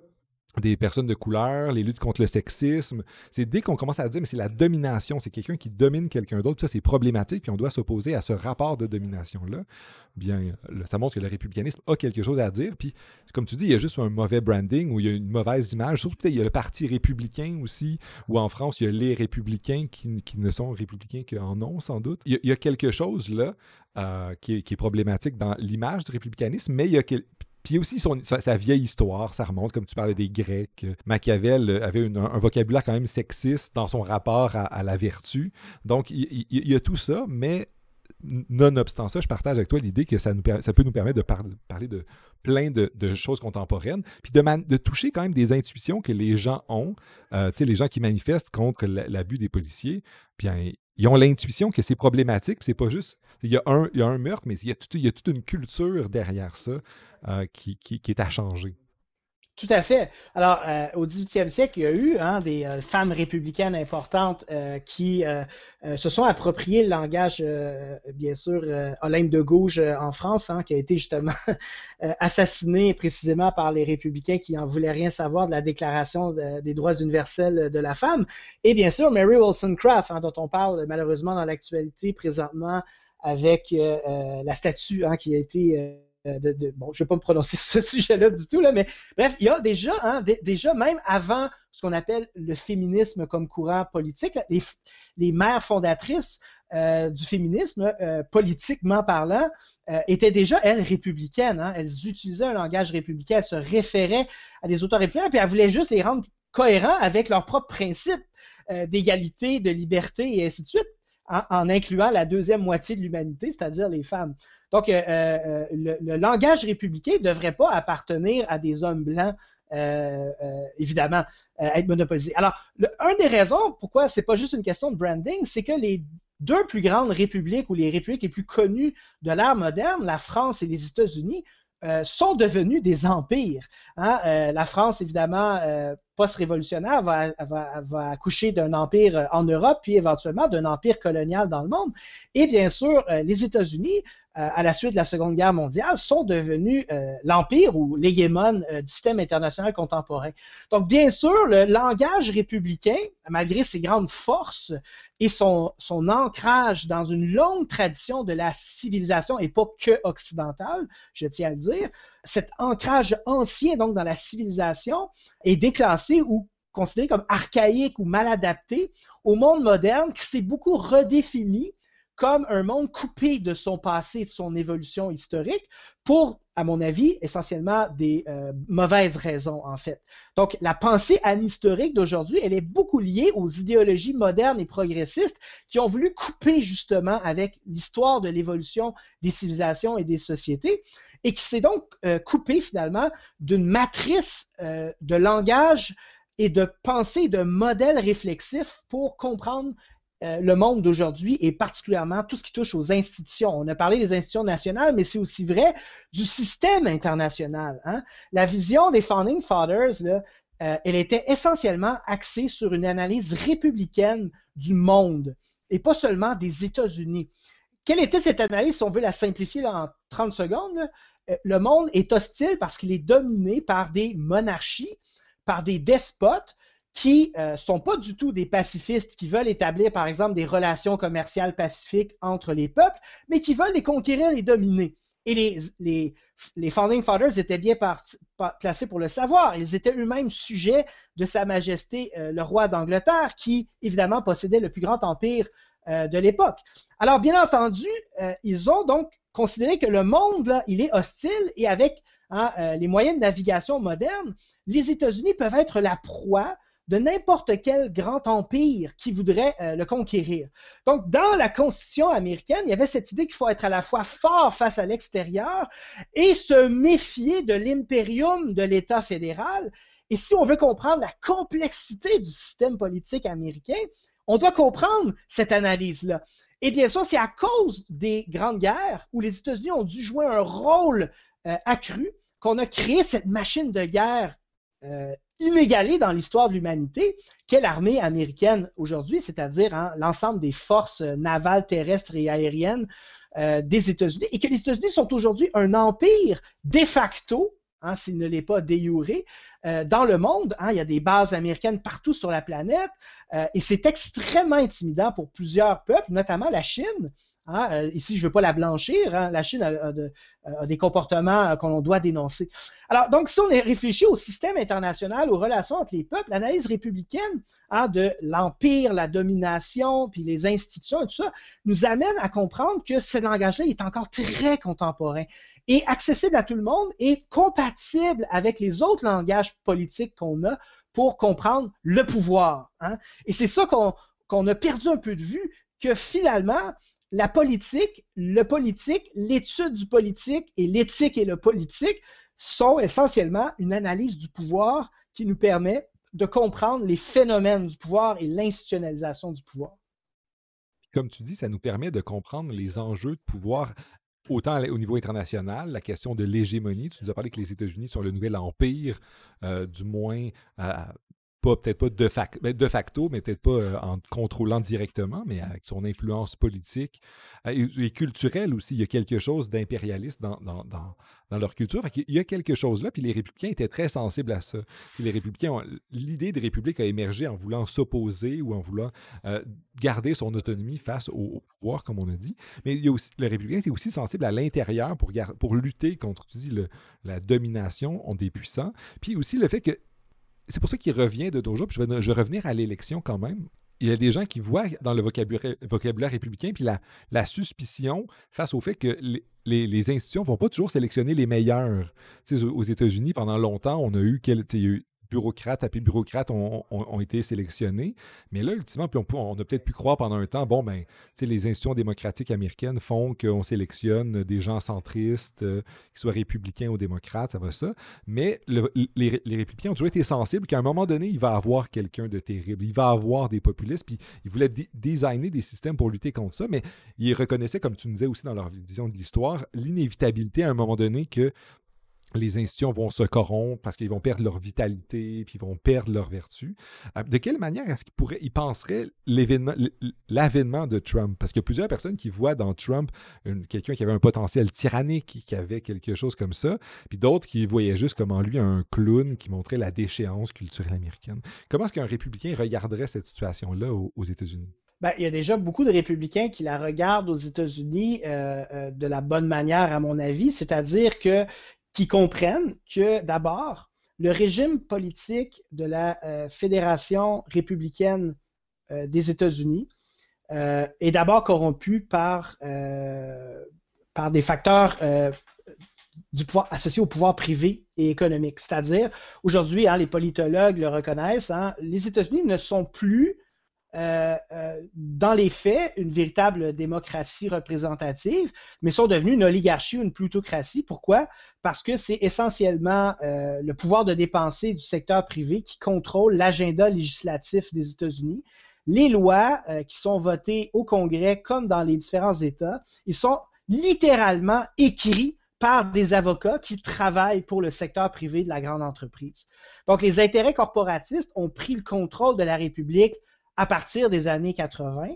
des personnes de couleur, les luttes contre le sexisme. C'est dès qu'on commence à dire, mais c'est la domination, c'est quelqu'un qui domine quelqu'un d'autre, ça c'est problématique, puis on doit s'opposer à ce rapport de domination-là. Bien, ça montre que le républicanisme a quelque chose à dire, puis comme tu dis, il y a juste un mauvais branding ou il y a une mauvaise image. Surtout peut-être il y a le parti républicain aussi, ou en France, il y a les républicains qui, ne sont républicains qu'en nom, sans doute. Il y, a, quelque chose là euh, qui, est, qui, est, problématique dans l'image du républicanisme, mais il y a puis aussi sa, vieille histoire, ça remonte, comme tu parlais des Grecs. Machiavel euh, avait un vocabulaire quand même sexiste dans son rapport à, la vertu. Donc, il, y a tout ça, mais nonobstant ça, je partage avec toi l'idée que ça, peut nous permettre de parler de plein de, choses contemporaines, puis de, de, toucher quand même des intuitions que les gens ont, euh, les gens qui manifestent contre l'abus des policiers, bien, ils ont l'intuition que c'est problématique, c'est pas juste, il y, a un, meurtre, mais il y a, toute une culture derrière ça euh, qui est à changer. Tout à fait. Alors, euh, au 18e siècle, il y a eu hein, des euh, femmes républicaines importantes euh, qui se sont appropriées le langage, bien sûr, Olympe de Gauche en France, hein, qui a été justement assassinée précisément par les républicains qui en voulaient rien savoir de la Déclaration des droits universels de la femme. Et bien sûr, Mary Wollstonecraft, hein, dont on parle malheureusement dans l'actualité présentement avec la statue qui a été euh, bon, je ne vais pas me prononcer sur ce sujet-là du tout, là, mais bref, il y a déjà, hein, déjà même avant ce qu'on appelle le féminisme comme courant politique, les, les mères fondatrices euh, du féminisme, euh, politiquement parlant, étaient déjà, elles, républicaines. Hein. elles utilisaient un langage républicain, elles se référaient à des auteurs républicains, puis elles voulaient juste les rendre cohérents avec leurs propres principes d'égalité, de liberté et ainsi de suite, en incluant la deuxième moitié de l'humanité, c'est-à-dire les femmes. Donc, euh, euh, le, langage républicain ne devrait pas appartenir à des hommes blancs, euh, évidemment, être monopolisé. Alors, une des raisons pourquoi c'est pas juste une question de branding, c'est que les deux plus grandes républiques ou les républiques les plus connues de l'ère moderne, la France et les États-Unis, sont devenus des empires. Hein. la France, évidemment, post-révolutionnaire va, accoucher d'un empire euh, en Europe, puis éventuellement d'un empire colonial dans le monde. Et bien sûr, euh, les États-Unis, euh, à la suite de la Seconde Guerre mondiale, sont devenus l'empire ou l'hégémon du système international contemporain. Donc, bien sûr, le langage républicain, malgré ses grandes forces et son, son ancrage dans une longue tradition de la civilisation, et pas que occidentale, je tiens à le dire, cet ancrage ancien donc dans la civilisation est déclassé ou considéré comme archaïque ou mal adapté au monde moderne qui s'est beaucoup redéfini comme un monde coupé de son passé, de son évolution historique, pour, à mon avis, essentiellement des euh, mauvaises raisons, en fait. Donc, la pensée anhistorique d'aujourd'hui, elle est beaucoup liée aux idéologies modernes et progressistes qui ont voulu couper justement avec l'histoire de l'évolution des civilisations et des sociétés et qui s'est donc euh, coupée finalement d'une matrice euh, de langage et de pensée, de modèles réflexifs pour comprendre euh, le monde d'aujourd'hui et particulièrement tout ce qui touche aux institutions. On a parlé des institutions nationales, mais c'est aussi vrai du système international. Hein. La vision des Founding Fathers, elle était essentiellement axée sur une analyse républicaine du monde et pas seulement des États-Unis. Quelle était cette analyse, si on veut la simplifier en 30 secondes? Le monde est hostile parce qu'il est dominé par des monarchies, par des despotes qui ne sont pas du tout des pacifistes qui veulent établir, par exemple, des relations commerciales pacifiques entre les peuples, mais qui veulent les conquérir, les dominer. Et les, les, les Founding Fathers étaient bien placés pour le savoir. Ils étaient eux-mêmes sujets de Sa Majesté euh, le roi d'Angleterre, qui évidemment possédait le plus grand empire euh, de l'époque. Alors, bien entendu, euh, ils ont donc considéré que le monde, là, il est hostile et avec hein, les moyens de navigation modernes, les États-Unis peuvent être la proie de n'importe quel grand empire qui voudrait euh, le conquérir. Donc, dans la Constitution américaine, il y avait cette idée qu'il faut être à la fois fort face à l'extérieur et se méfier de l'impérium de l'État fédéral. Et si on veut comprendre la complexité du système politique américain, on doit comprendre cette analyse-là. Et bien sûr, c'est à cause des grandes guerres où les États-Unis ont dû jouer un rôle euh, accru qu'on a créé cette machine de guerre euh, inégalée dans l'histoire de l'humanité qu'est l'armée américaine aujourd'hui, c'est-à-dire hein, l'ensemble des forces navales, terrestres et aériennes euh, des États-Unis, et que les États-Unis sont aujourd'hui un empire de facto, hein, s'il ne l'est pas déjuré, euh, dans le monde. Hein. il y a des bases américaines partout sur la planète, euh, et c'est extrêmement intimidant pour plusieurs peuples, notamment la Chine, Hein, euh, ici, je ne veux pas la blanchir. Hein. la Chine a, des comportements euh, qu'on doit dénoncer. Alors, donc, si on réfléchit au système international, aux relations entre les peuples, l'analyse républicaine hein, de l'empire, la domination, puis les institutions et tout ça, nous amène à comprendre que ce langage-là est encore très contemporain et accessible à tout le monde et compatible avec les autres langages politiques qu'on a pour comprendre le pouvoir. Et c'est ça qu'on a perdu un peu de vue, que finalement, la politique, le politique, l'étude du politique et l'éthique et le politique sont essentiellement une analyse du pouvoir qui nous permet de comprendre les phénomènes du pouvoir et l'institutionnalisation du pouvoir. Comme tu dis, ça nous permet de comprendre les enjeux de pouvoir autant au niveau international, la question de l'hégémonie. Tu nous as parlé que les États-Unis sont le nouvel empire, euh, du moins pas peut-être pas de, ben, de, facto, mais peut-être pas euh, en contrôlant directement, mais avec son influence politique euh, et, culturelle aussi. Il y a quelque chose d'impérialiste dans, dans, leur culture. il y a quelque chose là, puis les républicains étaient très sensibles à ça. les républicains, l'idée de république a émergé en voulant s'opposer ou en voulant euh, garder son autonomie face au, pouvoir, comme on a dit. Mais il y a aussi, le républicain est aussi sensible à l'intérieur pour, pour lutter contre tu la domination des puissants. Puis aussi le fait que c'est pour ça qu'il revient de toujours. Puis je vais, revenir à l'élection quand même. Il y a des gens qui voient dans le vocabulaire, républicain puis la, suspicion face au fait que les, institutions ne vont pas toujours sélectionner les meilleurs. aux États-Unis, pendant longtemps, on a eu, quel, eu bureaucrates après bureaucrates ont, ont, été sélectionnés. Mais là, ultimement, puis on, a peut-être pu croire pendant un temps, bon, ben, les institutions démocratiques américaines font qu'on sélectionne des gens centristes, euh, qui soient républicains ou démocrates, ça va ça. Mais les, républicains ont toujours été sensibles qu'à un moment donné, il va avoir quelqu'un de terrible. Il va avoir des populistes, puis ils voulaient designer des systèmes pour lutter contre ça, mais ils reconnaissaient, comme tu nous disais aussi dans leur vision de l'histoire, l'inévitabilité à un moment donné que les institutions vont se corrompre parce qu'ils vont perdre leur vitalité, puis ils vont perdre leur vertu. Euh, de quelle manière est-ce qu'ils pourraient, ils penseraient l'avènement de Trump? Parce qu'il y a plusieurs personnes qui voient dans Trump quelqu'un qui avait un potentiel tyrannique, qui avait quelque chose comme ça, puis d'autres qui voyaient juste comme en lui un clown qui montrait la déchéance culturelle américaine. Comment est-ce qu'un républicain regarderait cette situation-là aux, États-Unis? Ben, il y a déjà beaucoup de républicains qui la regardent aux États-Unis euh, euh, de la bonne manière, à mon avis, c'est-à-dire que qui comprennent que d'abord, le régime politique de la euh, Fédération républicaine euh, des États-Unis euh, est d'abord corrompu par, par des facteurs du pouvoir, associés au pouvoir privé et économique. C'est-à-dire, aujourd'hui, hein, les politologues le reconnaissent, hein, les États-Unis ne sont plus euh, euh, dans les faits, une véritable démocratie représentative, mais sont devenus une oligarchie ou une plutocratie. Pourquoi? Parce que c'est essentiellement euh, le pouvoir de dépenser du secteur privé qui contrôle l'agenda législatif des États-Unis. Les lois qui sont votées au Congrès comme dans les différents États, ils sont littéralement écrits par des avocats qui travaillent pour le secteur privé de la grande entreprise. Donc, les intérêts corporatistes ont pris le contrôle de la République à partir des années 80.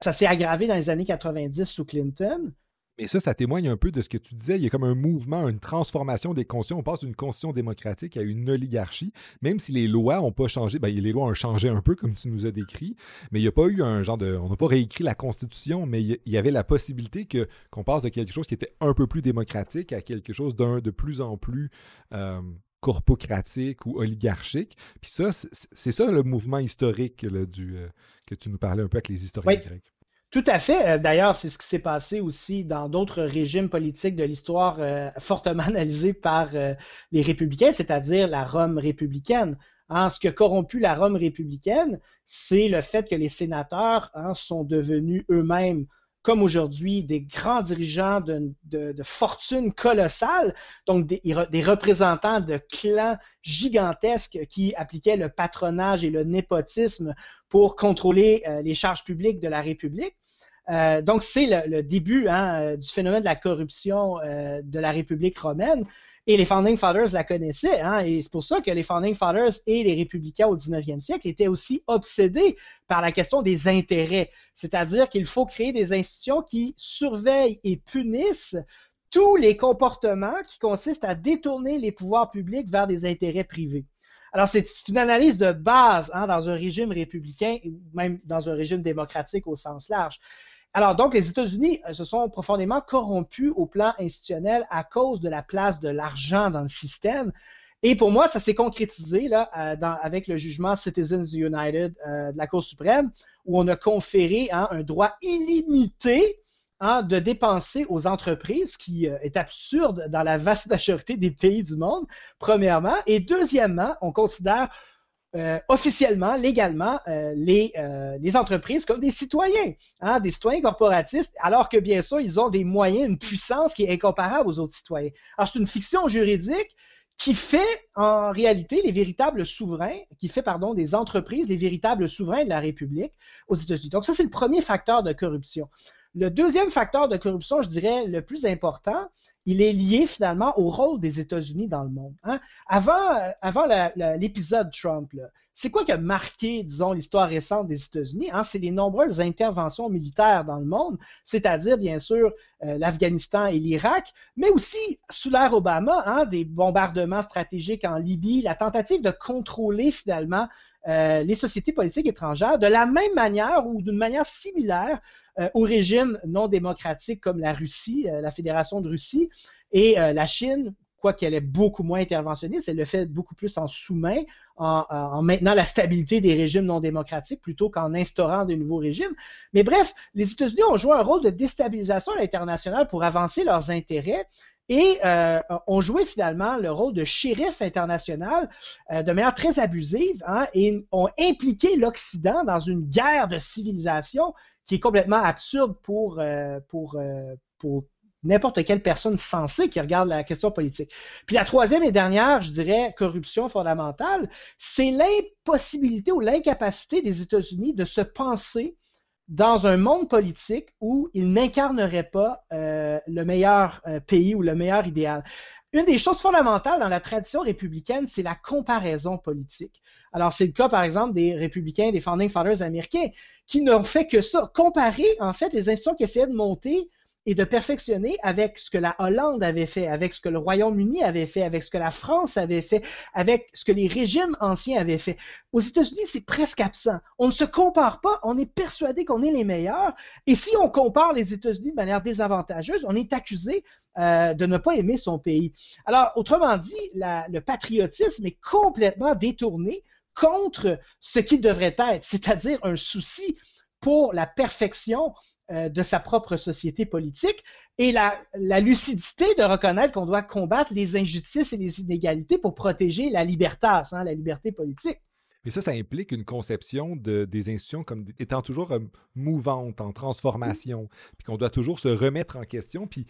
Ça s'est aggravé dans les années 90 sous Clinton. Et ça, ça témoigne un peu de ce que tu disais. Il y a comme un mouvement, une transformation des constitutions. On passe d'une constitution démocratique à une oligarchie, même si les lois n'ont pas changé. Ben, les lois ont changé un peu, comme tu nous as décrit, mais il n'y a pas eu un genre de. On n'a pas réécrit la constitution, mais il y avait la possibilité que, qu'on passe de quelque chose qui était un peu plus démocratique à quelque chose d'un de plus en plus. Euh, corpocratique ou oligarchique. Puis ça, c'est ça le mouvement historique du, euh, que tu nous parlais un peu avec les historiens grecs. Tout à fait. Euh, d'ailleurs, c'est ce qui s'est passé aussi dans d'autres régimes politiques de l'histoire euh, fortement analysés par euh, les républicains, c'est-à-dire la Rome républicaine. Hein, ce qui a corrompu la Rome républicaine, c'est le fait que les sénateurs hein, sont devenus eux-mêmes comme aujourd'hui, des grands dirigeants de, de, fortune colossale, donc des, représentants de clans gigantesques qui appliquaient le patronage et le népotisme pour contrôler les charges publiques de la République. Euh, donc, c'est le, début hein, euh, du phénomène de la corruption euh, de la République romaine. Et les Founding Fathers la connaissaient. Hein, et c'est pour ça que les Founding Fathers et les républicains au 19e siècle étaient aussi obsédés par la question des intérêts. C'est-à-dire qu'il faut créer des institutions qui surveillent et punissent tous les comportements qui consistent à détourner les pouvoirs publics vers des intérêts privés. Alors, c'est une analyse de base hein, dans un régime républicain, même dans un régime démocratique au sens large. Alors, donc, les États-Unis euh, se sont profondément corrompus au plan institutionnel à cause de la place de l'argent dans le système. Et pour moi, ça s'est concrétisé là, euh, avec le jugement Citizens United euh, de la Cour suprême, où on a conféré hein, un droit illimité hein, de dépenser aux entreprises, qui est absurde dans la vaste majorité des pays du monde, premièrement. Et deuxièmement, on considère euh, officiellement, légalement, euh, les, euh, les, entreprises comme des citoyens, hein, des citoyens corporatistes, alors que bien sûr, ils ont des moyens, une puissance qui est incomparable aux autres citoyens. Alors, c'est une fiction juridique qui fait en réalité les véritables souverains, qui fait, pardon, des entreprises les véritables souverains de la République aux États-Unis. Donc, ça, c'est le premier facteur de corruption. Le deuxième facteur de corruption, je dirais, le plus important, il est lié finalement au rôle des États-Unis dans le monde. Hein. Avant, euh, l'épisode Trump, c'est quoi qui a marqué, disons, l'histoire récente des États-Unis? Hein? C'est les nombreuses interventions militaires dans le monde, c'est-à-dire, bien sûr, euh, l'Afghanistan et l'Irak, mais aussi, sous l'ère Obama, hein, des bombardements stratégiques en Libye, la tentative de contrôler finalement euh, les sociétés politiques étrangères de la même manière ou d'une manière similaire euh, au régime non démocratique comme la Russie, euh, la Fédération de Russie, et euh, la Chine, quoiqu'elle est beaucoup moins interventionniste, elle le fait beaucoup plus en sous-main, en, maintenant la stabilité des régimes non démocratiques plutôt qu'en instaurant de nouveaux régimes. Mais bref, les États-Unis ont joué un rôle de déstabilisation à l'international pour avancer leurs intérêts et ont joué finalement le rôle de shérif international de manière très abusive hein, et ont impliqué l'Occident dans une guerre de civilisation qui est complètement absurde pour, euh, pour, euh, pour n'importe quelle personne sensée qui regarde la question politique. Puis la troisième et dernière, je dirais, corruption fondamentale, c'est l'impossibilité ou l'incapacité des États-Unis de se penser dans un monde politique où ils n'incarneraient pas euh, le meilleur pays ou le meilleur idéal. Une des choses fondamentales dans la tradition républicaine, c'est la comparaison politique. Alors, c'est le cas, par exemple, des républicains, des founding fathers américains, qui n'ont fait que ça, comparer, en fait, les institutions qui essayaient de monter et de perfectionner avec ce que la Hollande avait fait, avec ce que le Royaume-Uni avait fait, avec ce que la France avait fait, avec ce que les régimes anciens avaient fait. Aux États-Unis, c'est presque absent. On ne se compare pas, on est persuadé qu'on est les meilleurs. Et si on compare les États-Unis de manière désavantageuse, on est accusé euh, de ne pas aimer son pays. Alors, autrement dit, le patriotisme est complètement détourné contre ce qu'il devrait être, c'est-à-dire un souci pour la perfection euh, de sa propre société politique et la, lucidité de reconnaître qu'on doit combattre les injustices et les inégalités pour protéger la liberté, hein, la liberté politique. Mais ça, ça implique une conception de, des institutions comme étant toujours euh, mouvantes, en transformation, puis qu'on doit toujours se remettre en question. Puis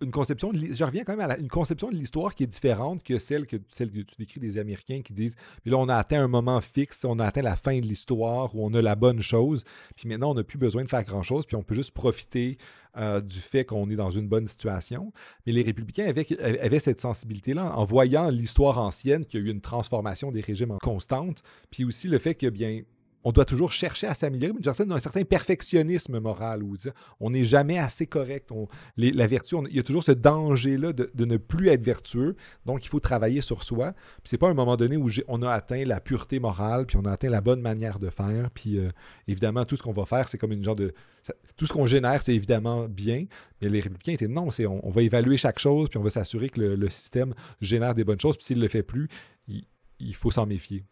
une conception, je reviens quand même à une conception de l'histoire qui est différente que celle que, celle que tu décris des Américains qui disent, puis là, on a atteint un moment fixe, on a atteint la fin de l'histoire où on a la bonne chose, puis maintenant, on n'a plus besoin de faire grand-chose, puis on peut juste profiter du fait qu'on est dans une bonne situation. Mais les républicains avaient, cette sensibilité-là en voyant l'histoire ancienne qu'il y a eu une transformation des régimes constante, puis aussi le fait que, bien, on doit toujours chercher à s'améliorer, mais un certain perfectionnisme moral où on n'est jamais assez correct. la vertu, il y a toujours ce danger-là de, ne plus être vertueux, donc il faut travailler sur soi. C'est pas un moment donné où on a atteint la pureté morale, puis on a atteint la bonne manière de faire, puis euh, évidemment tout ce qu'on va faire, c'est comme une genre de tout ce qu'on génère, c'est évidemment bien, mais les républicains étaient non, on, va évaluer chaque chose, puis on va s'assurer que le, système génère des bonnes choses, puis s'il ne le fait plus, il faut s'en méfier.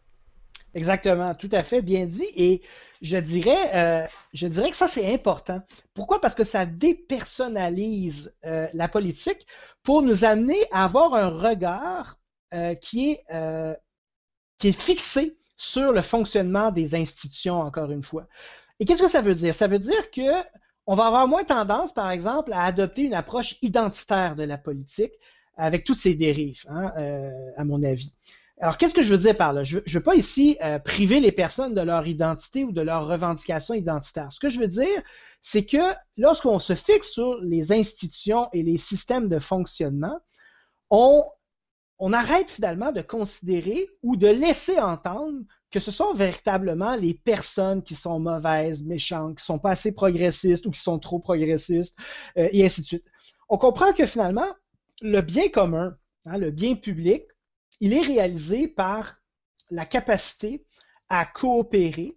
Exactement, tout à fait, bien dit. Et je dirais, euh, je dirais que ça, c'est important. Pourquoi? Parce que ça dépersonnalise euh, la politique pour nous amener à avoir un regard euh, qui, est, qui est fixé sur le fonctionnement des institutions, encore une fois. Et qu'est-ce que ça veut dire? Ça veut dire que on va avoir moins tendance, par exemple, à adopter une approche identitaire de la politique avec toutes ces dérives, hein, à mon avis. Alors, qu'est-ce que je veux dire par là? Je ne veux pas ici euh, priver les personnes de leur identité ou de leur revendication identitaire. Ce que je veux dire, c'est que lorsqu'on se fixe sur les institutions et les systèmes de fonctionnement, on, on arrête finalement de considérer ou de laisser entendre que ce sont véritablement les personnes qui sont mauvaises, méchantes, qui ne sont pas assez progressistes ou qui sont trop progressistes, euh, et ainsi de suite. On comprend que finalement, le bien commun, hein, le bien public, il est réalisé par la capacité à coopérer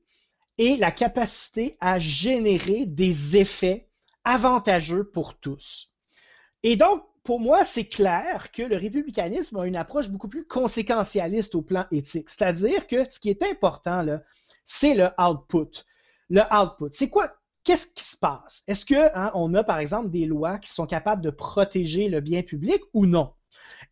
et la capacité à générer des effets avantageux pour tous. Et donc, pour moi, c'est clair que le républicanisme a une approche beaucoup plus conséquentialiste au plan éthique. C'est-à-dire que ce qui est important, là, c'est le output. Le output, c'est quoi? Qu'est-ce qui se passe? Est-ce qu'on hein, a, par exemple, des lois qui sont capables de protéger le bien public ou non?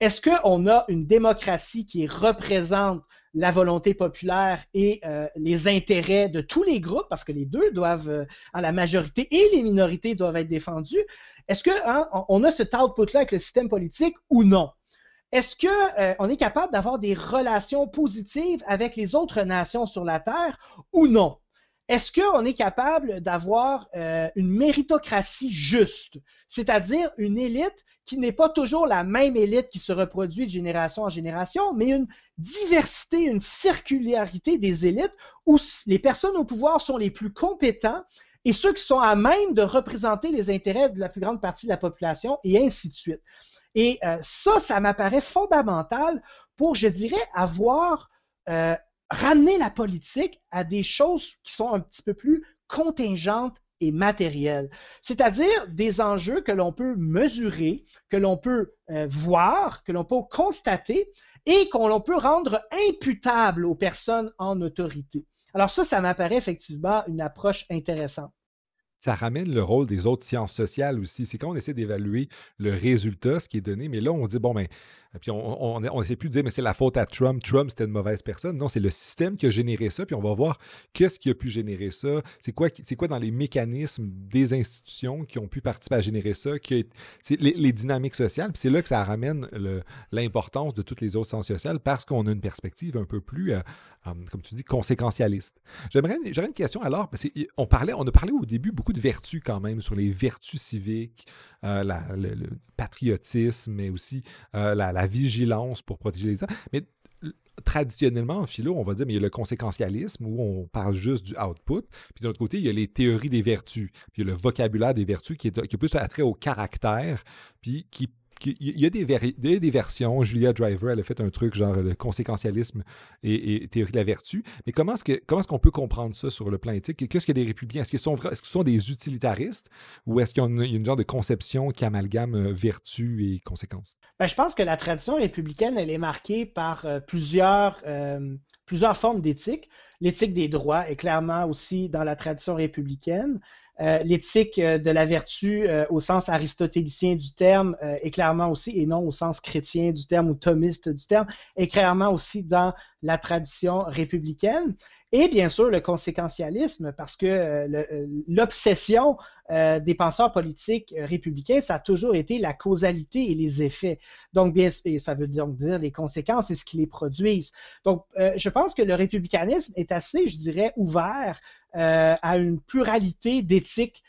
Est-ce qu'on a une démocratie qui représente la volonté populaire et euh, les intérêts de tous les groupes, parce que les deux doivent, euh, la majorité et les minorités doivent être défendus. Est-ce qu'on hein, a cet output-là avec le système politique ou non? Est-ce qu'on euh, est capable d'avoir des relations positives avec les autres nations sur la Terre ou non? Est-ce qu'on est capable d'avoir une méritocratie juste, c'est-à-dire une élite qui n'est pas toujours la même élite qui se reproduit de génération en génération, mais une diversité, une circularité des élites où les personnes au pouvoir sont les plus compétents et ceux qui sont à même de représenter les intérêts de la plus grande partie de la population et ainsi de suite. Et euh, ça, ça m'apparaît fondamental pour, je dirais, avoir euh, ramené la politique à des choses qui sont un petit peu plus contingentes et matériel, c'est-à-dire des enjeux que l'on peut mesurer, que l'on peut euh, voir, que l'on peut constater et qu'on peut rendre imputable aux personnes en autorité. Alors ça, ça m'apparaît effectivement une approche intéressante ça ramène le rôle des autres sciences sociales aussi. C'est quand on essaie d'évaluer le résultat, ce qui est donné, mais là, on dit, bon, ben, puis on n'essaie plus de dire, mais c'est la faute à Trump. Trump, c'était une mauvaise personne. Non, c'est le système qui a généré ça, puis on va voir qu'est-ce qui a pu générer ça. C'est quoi, c'est quoi dans les mécanismes des institutions qui ont pu participer à générer ça, c'est les, dynamiques sociales. Puis c'est là que ça ramène l'importance de toutes les autres sciences sociales parce qu'on a une perspective un peu plus, euh, euh, comme tu dis, conséquentialiste. J'aimerais, j'aurais une question alors, parce on, parlait, on a parlé au début beaucoup de vertus quand même, sur les vertus civiques, euh, le, patriotisme, mais aussi la vigilance pour protéger les gens. Mais traditionnellement, en philo, on va dire, mais il y a le conséquentialisme où on parle juste du output. Puis de l'autre côté, il y a les théories des vertus. Puis il y a le vocabulaire des vertus qui est, qui est plus attrait au caractère, puis qui il y a des, versions. Julia Driver, elle a fait un truc genre le conséquentialisme et, théorie de la vertu. Mais comment est-ce, qu'on peut comprendre ça sur le plan éthique? Qu'est-ce que des républicains? Est-ce qu'ils sont, est-ce sont des utilitaristes ou est-ce qu'il y a une, genre de conception qui amalgame euh, vertu et conséquences? Ben, je pense que la tradition républicaine, elle est marquée par euh, plusieurs, euh, plusieurs formes d'éthique. L'éthique des droits est clairement aussi dans la tradition républicaine. Euh, l'éthique euh, de la vertu euh, au sens aristotélicien du terme est clairement aussi, et non au sens chrétien du terme ou thomiste du terme, est clairement aussi dans la tradition républicaine. Et bien sûr, le conséquentialisme, parce que l'obsession des penseurs politiques républicains, ça a toujours été la causalité et les effets. Donc, bien, ça veut donc dire les conséquences et ce qui les produisent. Donc, je pense que le républicanisme est assez, je dirais, ouvert euh, à une pluralité d'éthiques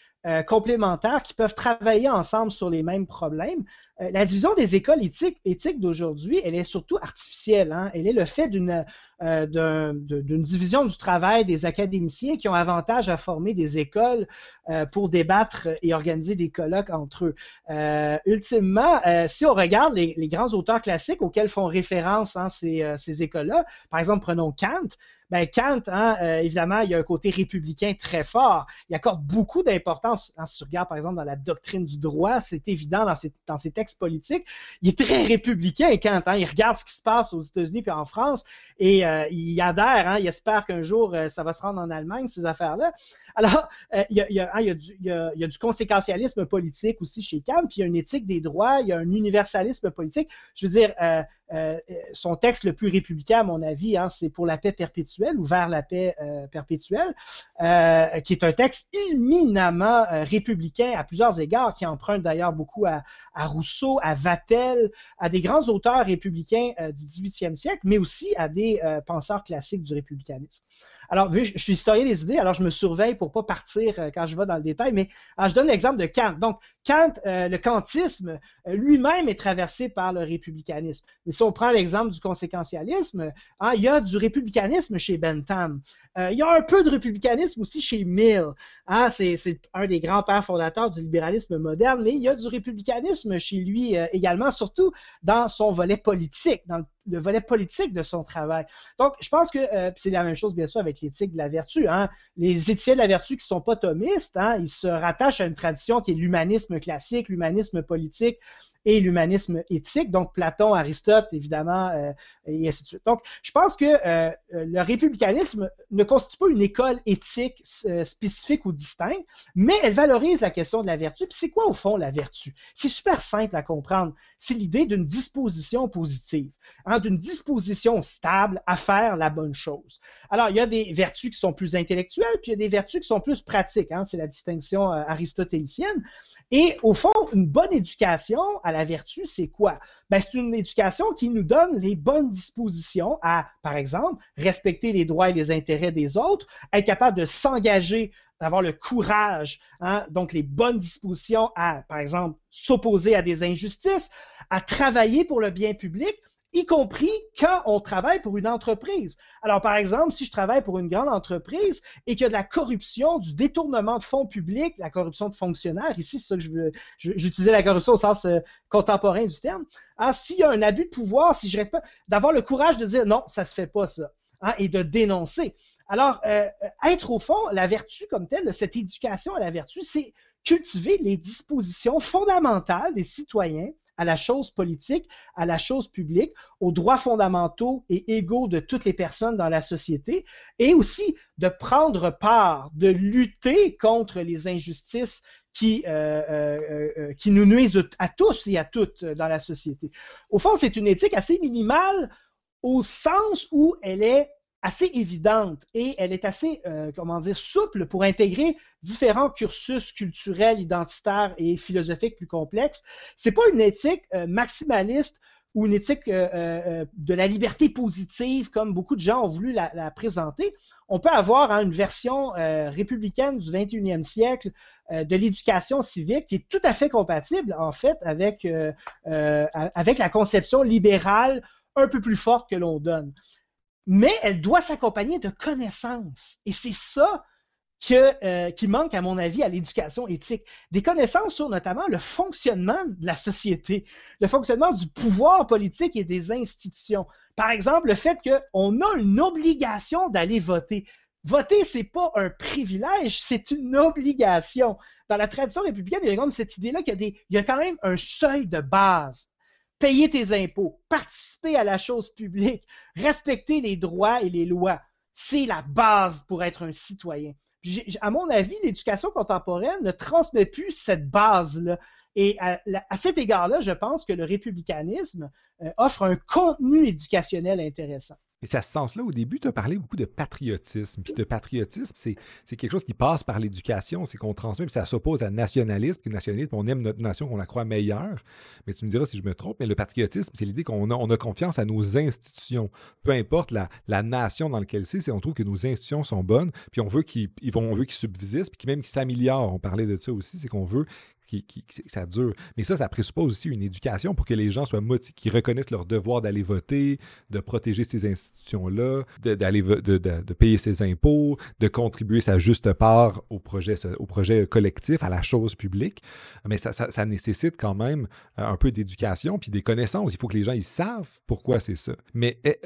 complémentaires qui peuvent travailler ensemble sur les mêmes problèmes. la division des écoles éthiques, d'aujourd'hui, elle est surtout artificielle. Hein. Elle est le fait d'une division du travail des académiciens qui ont avantage à former des écoles pour débattre et organiser des colloques entre eux. ultimement, si on regarde les, grands auteurs classiques auxquels font référence hein, ces écoles-là, par exemple, prenons Kant, ben Kant, hein, euh, évidemment, il y a un côté républicain très fort. Il accorde beaucoup d'importance, hein, si tu regardes par exemple dans la doctrine du droit, c'est évident dans ses, dans ses, textes politiques. Il est très républicain, Kant. Hein, il regarde ce qui se passe aux États-Unis puis en France et euh, il adhère. Hein, il espère qu'un jour, euh, ça va se rendre en Allemagne, ces affaires-là. Alors, il, y a, du, conséquentialisme politique aussi chez Kant, puis il y a une éthique des droits, il y a un universalisme politique. Je veux dire, euh, son texte le plus républicain, à mon avis, c'est pour la paix perpétuelle ou vers la paix euh, perpétuelle, euh, qui est un texte éminemment républicain à plusieurs égards, qui emprunte d'ailleurs beaucoup à, Rousseau, à Vatel, à des grands auteurs républicains du 18e siècle, mais aussi à des penseurs classiques du républicanisme. Alors, vu, je suis historien des idées, alors je me surveille pour pas partir euh, quand je vais dans le détail, mais je donne l'exemple de Kant. Donc, Kant, euh, le kantisme euh, lui-même est traversé par le républicanisme. Mais si on prend l'exemple du conséquentialisme, hein, il y a du républicanisme chez Bentham. il y a un peu de républicanisme aussi chez Mill. Hein, c'est un des grands pères fondateurs du libéralisme moderne, mais il y a du républicanisme chez lui également, surtout dans son volet politique, dans le le volet politique de son travail. Donc, je pense que euh, c'est la même chose, bien sûr, avec l'éthique de la vertu. Hein. Les éthiciens de la vertu qui ne sont pas thomistes, ils se rattachent à une tradition qui est l'humanisme classique, l'humanisme politique, et l'humanisme éthique, donc Platon, Aristote, évidemment, euh, et ainsi de suite. Donc, je pense que euh, le républicanisme ne constitue pas une école éthique euh, spécifique ou distincte, mais elle valorise la question de la vertu. Puis c'est quoi, au fond, la vertu? C'est super simple à comprendre. C'est l'idée d'une disposition positive, hein, d'une disposition stable à faire la bonne chose. Alors, il y a des vertus qui sont plus intellectuelles, puis il y a des vertus qui sont plus pratiques. Hein, c'est la distinction aristotélicienne. Et au fond, une bonne éducation à la vertu, c'est quoi? Ben, c'est une éducation qui nous donne les bonnes dispositions à, par exemple, respecter les droits et les intérêts des autres, être capable de s'engager, d'avoir le courage, hein, donc les bonnes dispositions à, par exemple, s'opposer à des injustices, à travailler pour le bien public, y compris quand on travaille pour une entreprise. Alors, par exemple, si je travaille pour une grande entreprise et qu'il y a de la corruption, du détournement de fonds publics, la corruption de fonctionnaires, ici, c'est ça que je veux, j'utilisais la corruption au sens euh, contemporain du terme, hein, s'il y a un abus de pouvoir, si je reste pas, d'avoir le courage de dire non, ça se fait pas ça, hein, et de dénoncer. Alors, euh, être au fond, la vertu comme telle, cette éducation à la vertu, c'est cultiver les dispositions fondamentales des citoyens à la chose politique, à la chose publique, aux droits fondamentaux et égaux de toutes les personnes dans la société, et aussi de prendre part, de lutter contre les injustices qui, euh, euh, euh, qui nous nuisent à tous et à toutes dans la société. Au fond, c'est une éthique assez minimale au sens où elle est assez évidente et elle est assez, euh, comment dire, souple pour intégrer différents cursus culturels, identitaires et philosophiques plus complexes. C'est pas une éthique euh, maximaliste ou une éthique euh, de la liberté positive comme beaucoup de gens ont voulu la, présenter. On peut avoir hein, une version républicaine du 21e siècle de l'éducation civique qui est tout à fait compatible en fait avec, avec la conception libérale un peu plus forte que l'on donne mais elle doit s'accompagner de connaissances. Et c'est ça euh, qui manque, à mon avis, à l'éducation éthique. Des connaissances sur notamment le fonctionnement de la société, le fonctionnement du pouvoir politique et des institutions. Par exemple, le fait qu'on a une obligation d'aller voter. Voter, c'est pas un privilège, c'est une obligation. Dans la tradition républicaine, il y a comme cette idée-là qu'il il y a quand même un seuil de base payer tes impôts, participer à la chose publique, respecter les droits et les lois. C'est la base pour être un citoyen. à mon avis, l'éducation contemporaine ne transmet plus cette base-là. Et à, cet égard-là, je pense que le républicanisme euh, offre un contenu éducationnel intéressant. Et à ce sens-là, au début, tu as parlé beaucoup de patriotisme. Puis de patriotisme, c'est, quelque chose qui passe par l'éducation, c'est qu'on transmet, puis ça s'oppose à nationalisme. Puis nationalisme, on aime notre nation, qu'on la croit meilleure. Mais tu me diras si je me trompe, mais le patriotisme, c'est l'idée qu'on a, on confiance à nos institutions. Peu importe la, nation dans laquelle c'est, on trouve que nos institutions sont bonnes, puis on veut qu'ils, qu'ils subsistent, puis même qu'ils s'améliorent. On parlait de ça aussi, c'est qu'on veut qui, ça dure. Mais ça, ça présuppose aussi une éducation pour que les gens soient motivés, qu'ils reconnaissent leur devoir d'aller voter, de protéger ces institutions-là, d'aller de, payer ses impôts, de contribuer sa juste part au projet, au projet collectif, à la chose publique. Mais ça, ça, nécessite quand même euh, un peu d'éducation puis des connaissances. Il faut que les gens ils savent pourquoi c'est ça. Mais eh,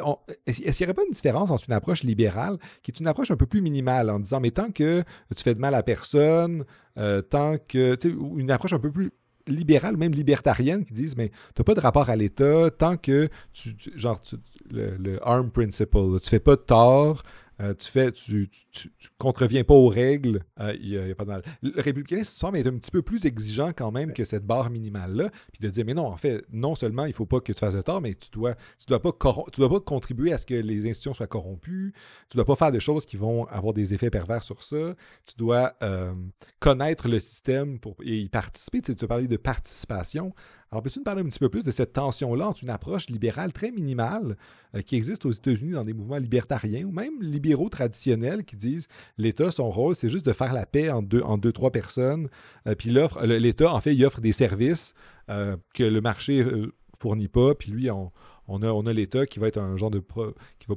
est-ce qu'il n'y aurait pas une différence entre une approche libérale qui est une approche un peu plus minimale en disant mais tant que tu fais de mal à personne, euh, tant que, une approche un peu plus libérale, même libertarienne, qui disent, mais tu pas de rapport à l'État tant que tu, genre, le, le, arm principle, tu fais pas de tort, euh, tu fais, tu, tu, contreviens pas aux règles, il euh, n'y a, pas de mal. Le républicanisme semble être un petit peu plus exigeant quand même que cette barre minimale-là, puis de dire, mais non, en fait, non seulement il faut pas que tu fasses de tort, mais tu dois, tu dois pas, tu dois pas contribuer à ce que les institutions soient corrompues, tu dois pas faire des choses qui vont avoir des effets pervers sur ça, tu dois euh, connaître le système pour, et y participer. Tu, as parlé de participation. Alors, peux-tu nous parler un petit peu plus de cette tension-là entre une approche libérale très minimale euh, qui existe aux États-Unis dans des mouvements libertariens ou même libéraux traditionnels qui disent l'État, son rôle, c'est juste de faire la paix en deux, en trois personnes. Euh, puis l'État, en fait, il offre des services euh, que le marché fournit pas. Puis lui, on, a, on a l'État qui va être un genre de... qui va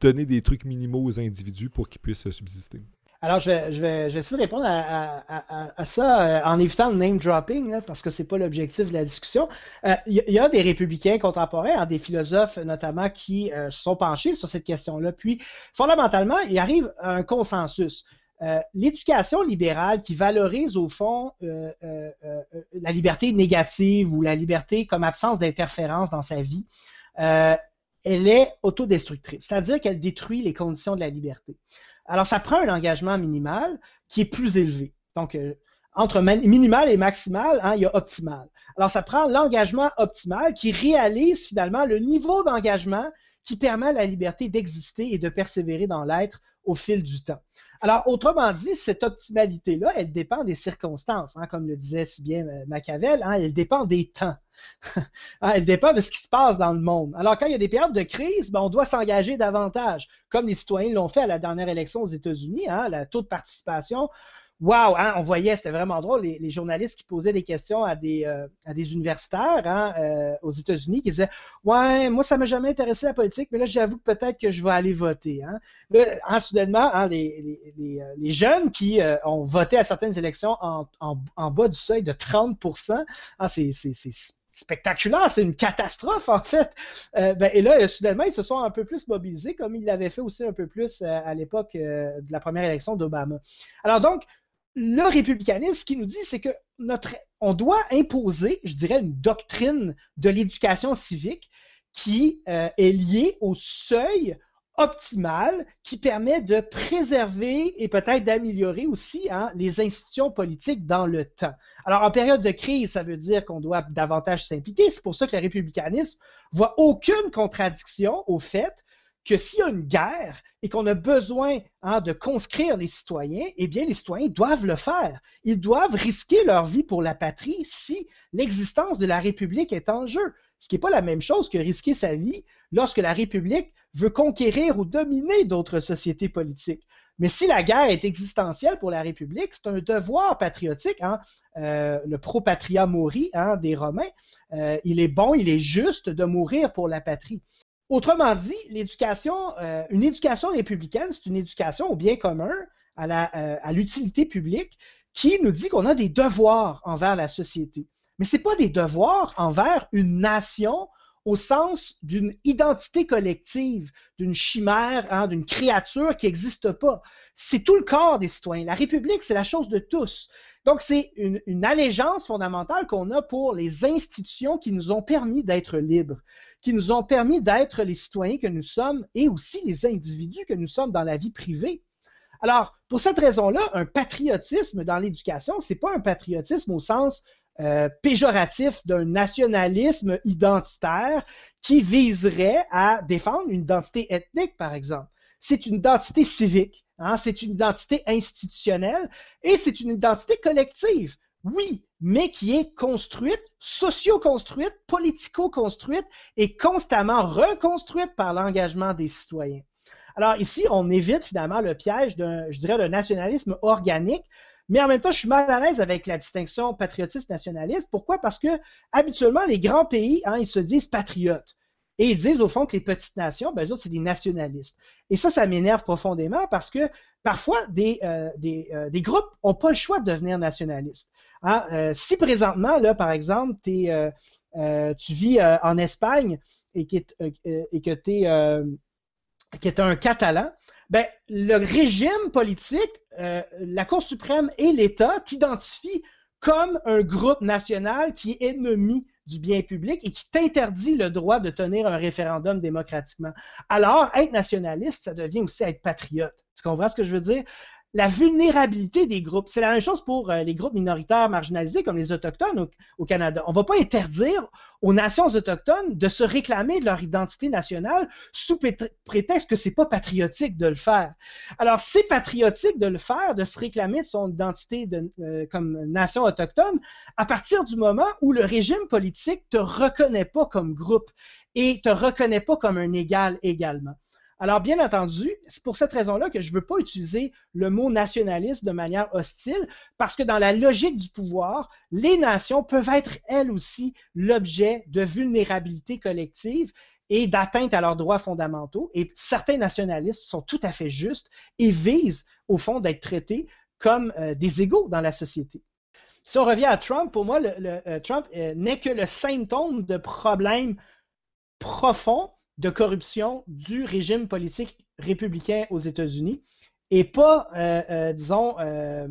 donner des trucs minimaux aux individus pour qu'ils puissent subsister. Alors, je vais, je, vais, essayer de répondre à, ça euh, en évitant le name dropping, parce que ce n'est pas l'objectif de la discussion. Euh, il y, a des républicains contemporains, hein, des philosophes notamment, qui euh, sont penchés sur cette question-là. Puis, fondamentalement, il arrive à un consensus. L'éducation libérale qui valorise au fond la liberté négative ou la liberté comme absence d'interférence dans sa vie, elle est autodestructrice, c'est-à-dire qu'elle détruit les conditions de la liberté. Alors, ça prend un engagement minimal qui est plus élevé. Donc, euh, entre minimal et maximal, hein, il y a optimal. Alors, ça prend l'engagement optimal qui réalise finalement le niveau d'engagement qui permet la liberté d'exister et de persévérer dans l'être au fil du temps. Alors, autrement dit, cette optimalité-là, elle dépend des circonstances, hein, comme le disait si bien euh, Machiavel, hein, elle dépend des temps. Hein, elle dépend de ce qui se passe dans le monde. Alors, quand il y a des périodes de crise, ben, on doit s'engager davantage, comme les citoyens l'ont fait à la dernière élection aux États-Unis, hein, le taux de participation Wow, hein, on voyait, c'était vraiment drôle, les, journalistes qui posaient des questions à des, euh, à des universitaires hein, euh, aux États-Unis qui disaient Ouais, moi, ça m'a jamais intéressé la politique, mais là, j'avoue que peut-être que je vais aller voter. Là, soudainement, hein, les, les, euh, les, jeunes qui ont voté à certaines élections en, en, en, bas du seuil de 30% hein, c'est spectaculaire, c'est une catastrophe en fait. ben, et là, soudainement, ils se sont un peu plus mobilisés, comme ils l'avaient fait aussi un peu plus à l'époque de la première élection d'Obama. Alors donc, le républicanisme, qui nous dit, c'est que notre, on doit imposer, je dirais, une doctrine de l'éducation civique qui euh, est liée au seuil optimal qui permet de préserver et peut-être d'améliorer aussi hein, les institutions politiques dans le temps. Alors, en période de crise, ça veut dire qu'on doit davantage s'impliquer. C'est pour ça que le républicanisme voit aucune contradiction au fait que s'il y a une guerre et qu'on a besoin hein, de conscrire les citoyens, eh bien, les citoyens doivent le faire. Ils doivent risquer leur vie pour la patrie si l'existence de la République est en jeu. Ce qui n'est pas la même chose que risquer sa vie lorsque la République veut conquérir ou dominer d'autres sociétés politiques. Mais si la guerre est existentielle pour la République, c'est un devoir patriotique. Hein. Euh, le pro patria mori hein, des Romains, euh, il est bon, il est juste de mourir pour la patrie. Autrement dit, l'éducation, euh, une éducation républicaine, c'est une éducation au bien commun, euh, à l'utilité publique, qui nous dit qu'on a des devoirs envers la société. Mais ce n'est pas des devoirs envers une nation au sens d'une identité collective, d'une chimère, hein, d'une créature qui n'existe pas. C'est tout le corps des citoyens. La République, c'est la chose de tous. Donc, c'est une, une, allégeance fondamentale qu'on a pour les institutions qui nous ont permis d'être libres qui nous ont permis d'être les citoyens que nous sommes et aussi les individus que nous sommes dans la vie privée. Alors, pour cette raison-là, un patriotisme dans l'éducation, ce n'est pas un patriotisme au sens péjoratif d'un nationalisme identitaire qui viserait à défendre une identité ethnique, par exemple. C'est une identité civique, hein, c'est une identité institutionnelle et c'est une identité collective. Oui, mais qui est construite, socio-construite, politico-construite et constamment reconstruite par l'engagement des citoyens. Alors ici, on évite finalement le piège d'un, je dirais, d'un nationalisme organique, mais en même temps, je suis mal à l'aise avec la distinction patriotiste-nationaliste. Pourquoi? Parce que habituellement, les grands pays, hein, ils se disent patriotes. Et ils disent au fond que les petites nations, ben, eux autres, c'est des nationalistes. Et ça, ça m'énerve profondément parce que parfois, des, euh, des, euh, des groupes n'ont pas le choix de devenir nationalistes. Hein, euh, si présentement, là, par exemple, euh, euh, tu vis en Espagne et, que tu es, un Catalan, ben, le régime politique, la Cour suprême et l'État t'identifient comme un groupe national qui est ennemi du bien public et qui t'interdit le droit de tenir un référendum démocratiquement. Alors, être nationaliste, ça devient aussi être patriote. Tu comprends ce que je veux dire? La vulnérabilité des groupes. C'est la même chose pour euh, les groupes minoritaires marginalisés comme les Autochtones au, Canada. On ne va pas interdire aux nations autochtones de se réclamer de leur identité nationale sous prétexte que c'est pas patriotique de le faire. Alors, c'est patriotique de le faire, de se réclamer de son identité de, euh, comme nation autochtone à partir du moment où le régime politique te reconnaît pas comme groupe et te reconnaît pas comme un égal également. Alors, bien entendu, c'est pour cette raison-là que je ne veux pas utiliser le mot nationaliste de manière hostile, parce que dans la logique du pouvoir, les nations peuvent être elles aussi l'objet de vulnérabilité collective et d'atteinte à leurs droits fondamentaux. Et certains nationalistes sont tout à fait justes et visent, au fond, d'être traités comme euh, des égaux dans la société. Si on revient à Trump, pour moi, euh, Trump euh, n'est que le symptôme de problèmes profonds de corruption du régime politique républicain aux États-Unis et pas, euh, euh, disons, euh,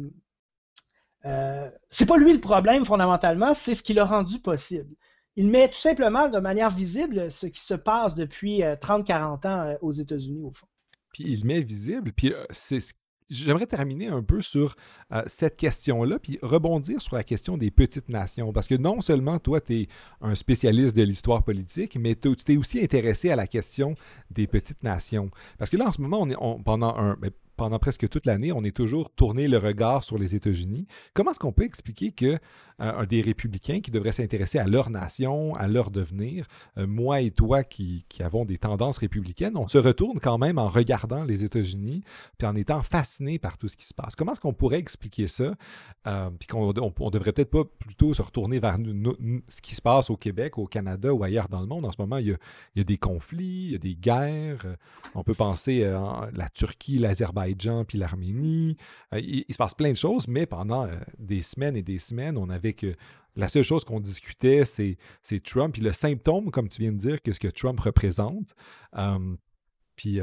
c'est pas lui le problème fondamentalement, c'est ce qui l'a rendu possible. Il met tout simplement de manière visible ce qui se passe depuis 30-40 ans aux États-Unis, au fond. Puis il met visible, puis c'est ce j'aimerais terminer un peu sur euh, cette question-là, puis rebondir sur la question des petites nations. Parce que non seulement toi, tu es un spécialiste de l'histoire politique, mais tu t'es aussi intéressé à la question des petites nations. Parce que là, en ce moment, on est, pendant un, ben, pendant presque toute l'année, on est toujours tourné le regard sur les États-Unis. Comment est-ce qu'on peut expliquer que euh, des républicains qui devraient s'intéresser à leur nation, à leur devenir, euh, moi et toi qui, avons des tendances républicaines, on se retourne quand même en regardant les États-Unis, puis en étant fasciné par tout ce qui se passe? Comment est-ce qu'on pourrait expliquer ça, euh, puis qu'on on, devrait peut-être pas plutôt se retourner vers ce qui se passe au Québec, au Canada ou ailleurs dans le monde? En ce moment, il y a, des conflits, il y a des guerres. On peut penser à la Turquie, l'Azerbaïdjan puis l'Arménie. Euh, il, se passe plein de choses, mais pendant euh, des semaines et des semaines, on avait que la seule chose qu'on discutait, c'est, Trump. Puis le symptôme, comme tu viens de dire, que ce que Trump représente. Euh, puis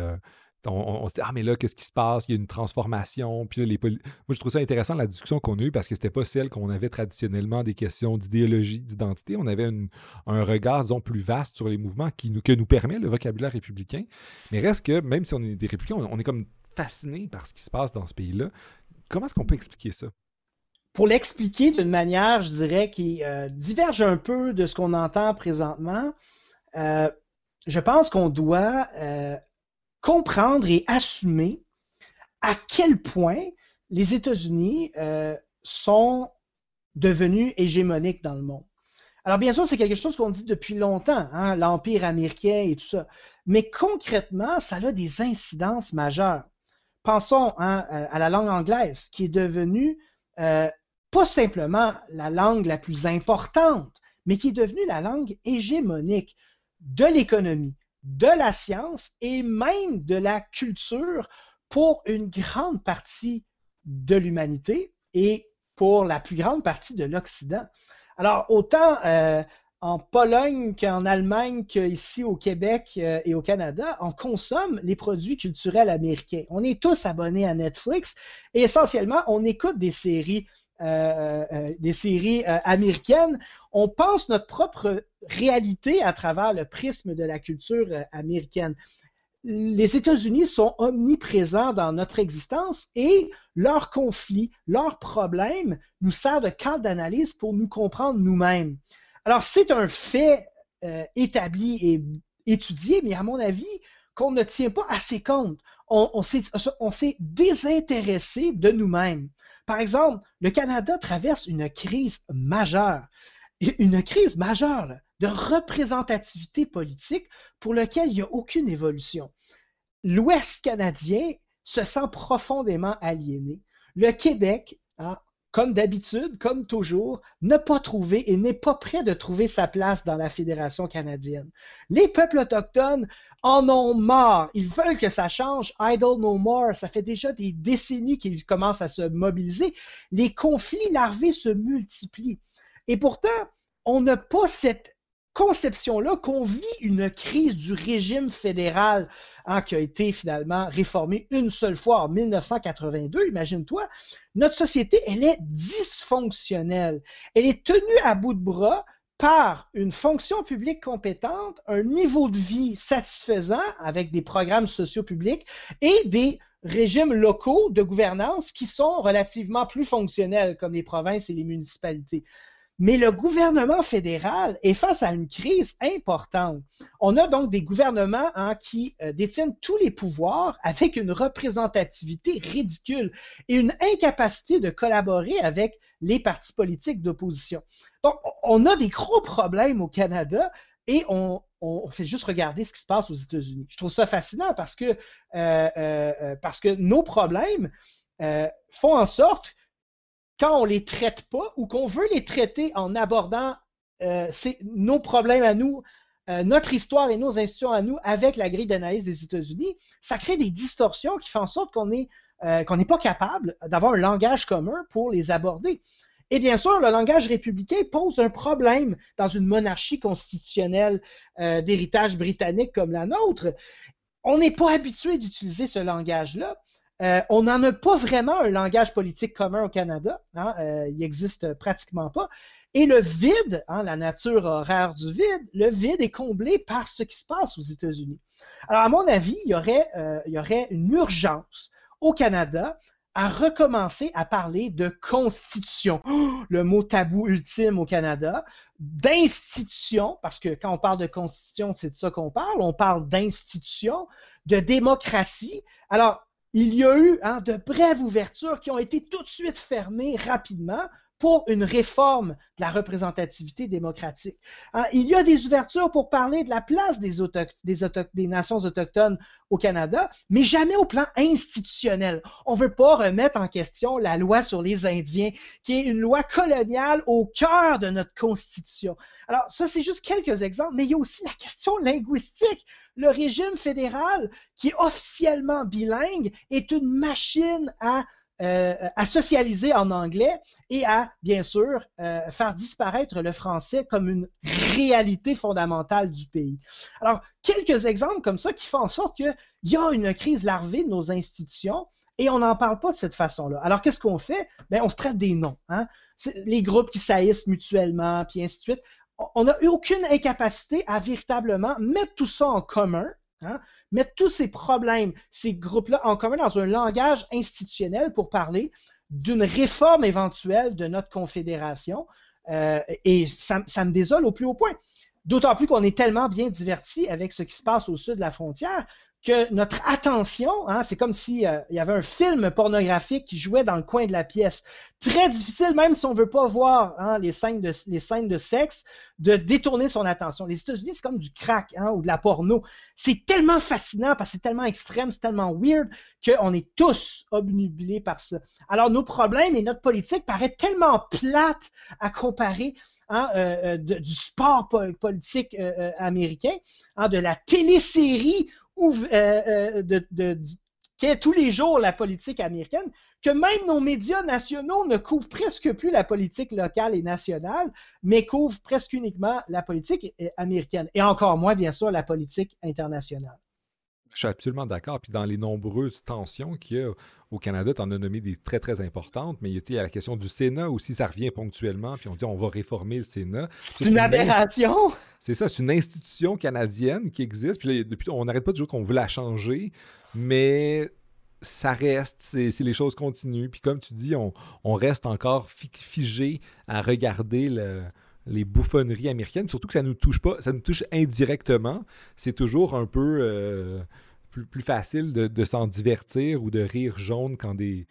on, se dit, ah, mais là, qu'est-ce qui se passe? Il y a une transformation. Puis les Moi, je trouve ça intéressant, la discussion qu'on a eue, parce que c'était pas celle qu'on avait traditionnellement des questions d'idéologie, d'identité. On avait un regard, disons, plus vaste sur les mouvements qui nous, que nous permet le vocabulaire républicain. Mais reste que, même si on est des républicains, on est comme fasciné par ce qui se passe dans ce pays-là. Comment est-ce qu'on peut expliquer ça? Pour l'expliquer d'une manière, je dirais, qui euh, diverge un peu de ce qu'on entend présentement, euh, je pense qu'on doit euh, comprendre et assumer à quel point les États-Unis sont devenus hégémoniques dans le monde. Alors, bien sûr, c'est quelque chose qu'on dit depuis longtemps, hein, l'Empire américain et tout ça. Mais concrètement, ça a des incidences majeures pensons hein, à la langue anglaise, qui est devenue euh, pas simplement la langue la plus importante, mais qui est devenue la langue hégémonique de l'économie, de la science et même de la culture pour une grande partie de l'humanité et pour la plus grande partie de l'Occident. Alors, autant euh, en Pologne qu'en Allemagne qu'ici au Québec euh, et au Canada, on consomme les produits culturels américains. On est tous abonnés à Netflix et essentiellement, on écoute des séries, euh, euh, des séries américaines. On pense notre propre réalité à travers le prisme de la culture américaine. les États-Unis sont omniprésents dans notre existence et leurs conflits, leurs problèmes nous servent de cadre d'analyse pour nous comprendre nous-mêmes. Alors, c'est un fait euh, établi et étudié, mais à mon avis, qu'on ne tient pas assez compte. On, s'est désintéressé de nous-mêmes. Par exemple, le Canada traverse une crise majeure. Une crise majeure de représentativité politique pour laquelle il n'y a aucune évolution. L'Ouest canadien se sent profondément aliéné. Le Québec, hein, comme d'habitude, comme toujours, n'a pas trouvé et n'est pas prêt de trouver sa place dans la Fédération canadienne. Les peuples autochtones en ont marre. Ils veulent que ça change. Idle no more. Ça fait déjà des décennies qu'ils commencent à se mobiliser. Les conflits larvés se multiplient. Et pourtant, on n'a pas cette conception-là qu'on vit une crise du régime fédéral hein, qui a été finalement réformé une seule fois en 1982, imagine-toi, notre société, elle est dysfonctionnelle. Elle est tenue à bout de bras par une fonction publique compétente, un niveau de vie satisfaisant avec des programmes sociaux publics et des régimes locaux de gouvernance qui sont relativement plus fonctionnels, comme les provinces et les municipalités. Mais le gouvernement fédéral est face à une crise importante. On a donc des gouvernements hein, qui euh, détiennent tous les pouvoirs avec une représentativité ridicule et une incapacité de collaborer avec les partis politiques d'opposition. Donc, on a des gros problèmes au Canada et on, fait juste regarder ce qui se passe aux États-Unis. Je trouve ça fascinant parce que, euh, euh, parce que nos problèmes font en sorte quand on les traite pas ou qu'on veut les traiter en abordant euh, nos problèmes à nous, euh, notre histoire et nos institutions à nous avec la grille d'analyse des États-Unis, ça crée des distorsions qui font en sorte qu'on euh, n'est pas capable d'avoir un langage commun pour les aborder. Et bien sûr, le langage républicain pose un problème dans une monarchie constitutionnelle d'héritage britannique comme la nôtre. On n'est pas habitué d'utiliser ce langage-là. Euh, on n'en a pas vraiment un langage politique commun au Canada. Hein, euh, il n'existe pratiquement pas. Et le vide, hein, la nature horaire du vide, le vide est comblé par ce qui se passe aux États-Unis. Alors, à mon avis, il y aurait, euh, une urgence au Canada à recommencer à parler de constitution, le mot tabou ultime au Canada, d'institution, parce que quand on parle de constitution, c'est de ça qu'on parle, on parle d'institution, de démocratie. Alors, il y a eu hein, de brèves ouvertures qui ont été tout de suite fermées rapidement pour une réforme de la représentativité démocratique. Hein, il y a des ouvertures pour parler de la place des, des, nations autochtones au Canada, mais jamais au plan institutionnel. On ne veut pas remettre en question la loi sur les Indiens, qui est une loi coloniale au cœur de notre Constitution. Alors, ça, c'est juste quelques exemples, mais il y a aussi la question linguistique. Le régime fédéral, qui est officiellement bilingue, est une machine à euh, à socialiser en anglais et à, bien sûr, euh, faire disparaître le français comme une réalité fondamentale du pays. Alors, quelques exemples comme ça qui font en sorte qu'il y a une crise larvée de nos institutions et on n'en parle pas de cette façon-là. Alors, qu'est-ce qu'on fait? Ben, on se traite des noms. Hein? Les groupes qui saillissent mutuellement, puis ainsi de suite. On n'a aucune incapacité à véritablement mettre tout ça en commun Hein? Mettre tous ces problèmes, ces groupes-là en commun dans un langage institutionnel pour parler d'une réforme éventuelle de notre confédération. Euh, et ça, ça, me désole au plus haut point. D'autant plus qu'on est tellement bien diverti avec ce qui se passe au sud de la frontière que notre attention, hein, c'est comme s'il euh, y avait un film pornographique qui jouait dans le coin de la pièce. Très difficile, même si on ne veut pas voir hein, les, scènes de, sexe, de détourner son attention. Les États-Unis, c'est comme du crack hein, ou de la porno. C'est tellement fascinant parce que c'est tellement extrême, c'est tellement weird qu'on est tous obnubilés par ça. Alors nos problèmes et notre politique paraît tellement plate à comparer Hein, euh, euh, du sport politique américain, hein, de la télésérie euh, de, qui est tous les jours la politique américaine, que même nos médias nationaux ne couvrent presque plus la politique locale et nationale, mais couvrent presque uniquement la politique américaine, et encore moins, bien sûr, la politique internationale. Je suis absolument d'accord. Puis dans les nombreuses tensions qu'il y a au Canada, tu en as nommé des très, très importantes, mais il y a la question du Sénat aussi, ça revient ponctuellement, puis on dit on va réformer le Sénat. C'est une aberration! C'est ça, c'est une institution canadienne qui existe, puis depuis, on n'arrête pas de dire qu'on veut la changer, mais ça reste, c'est les choses continuent. Puis comme tu dis, on, reste encore figé à regarder le, les bouffonneries américaines, surtout que ça nous touche pas, ça nous touche indirectement. C'est toujours un peu euh, plus, facile de, s'en divertir ou de rire jaune quand des.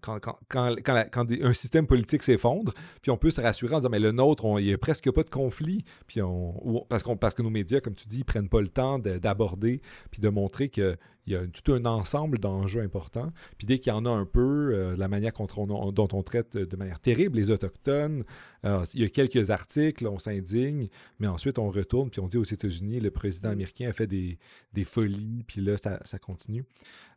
Quand, quand, un système politique s'effondre, puis on peut se rassurer en disant mais le nôtre, il n'y a presque pas de conflit, puis on, parce, parce que nos médias, comme tu dis, ils prennent pas le temps d'aborder puis de montrer que il y a tout un ensemble d'enjeux importants. Puis dès qu'il y en a un peu, euh, la manière dont on traite de manière terrible les Autochtones, euh, il y a quelques articles, on s'indigne, mais ensuite on retourne, puis on dit aux États-Unis, le président américain a fait des, folies, puis là, ça, continue.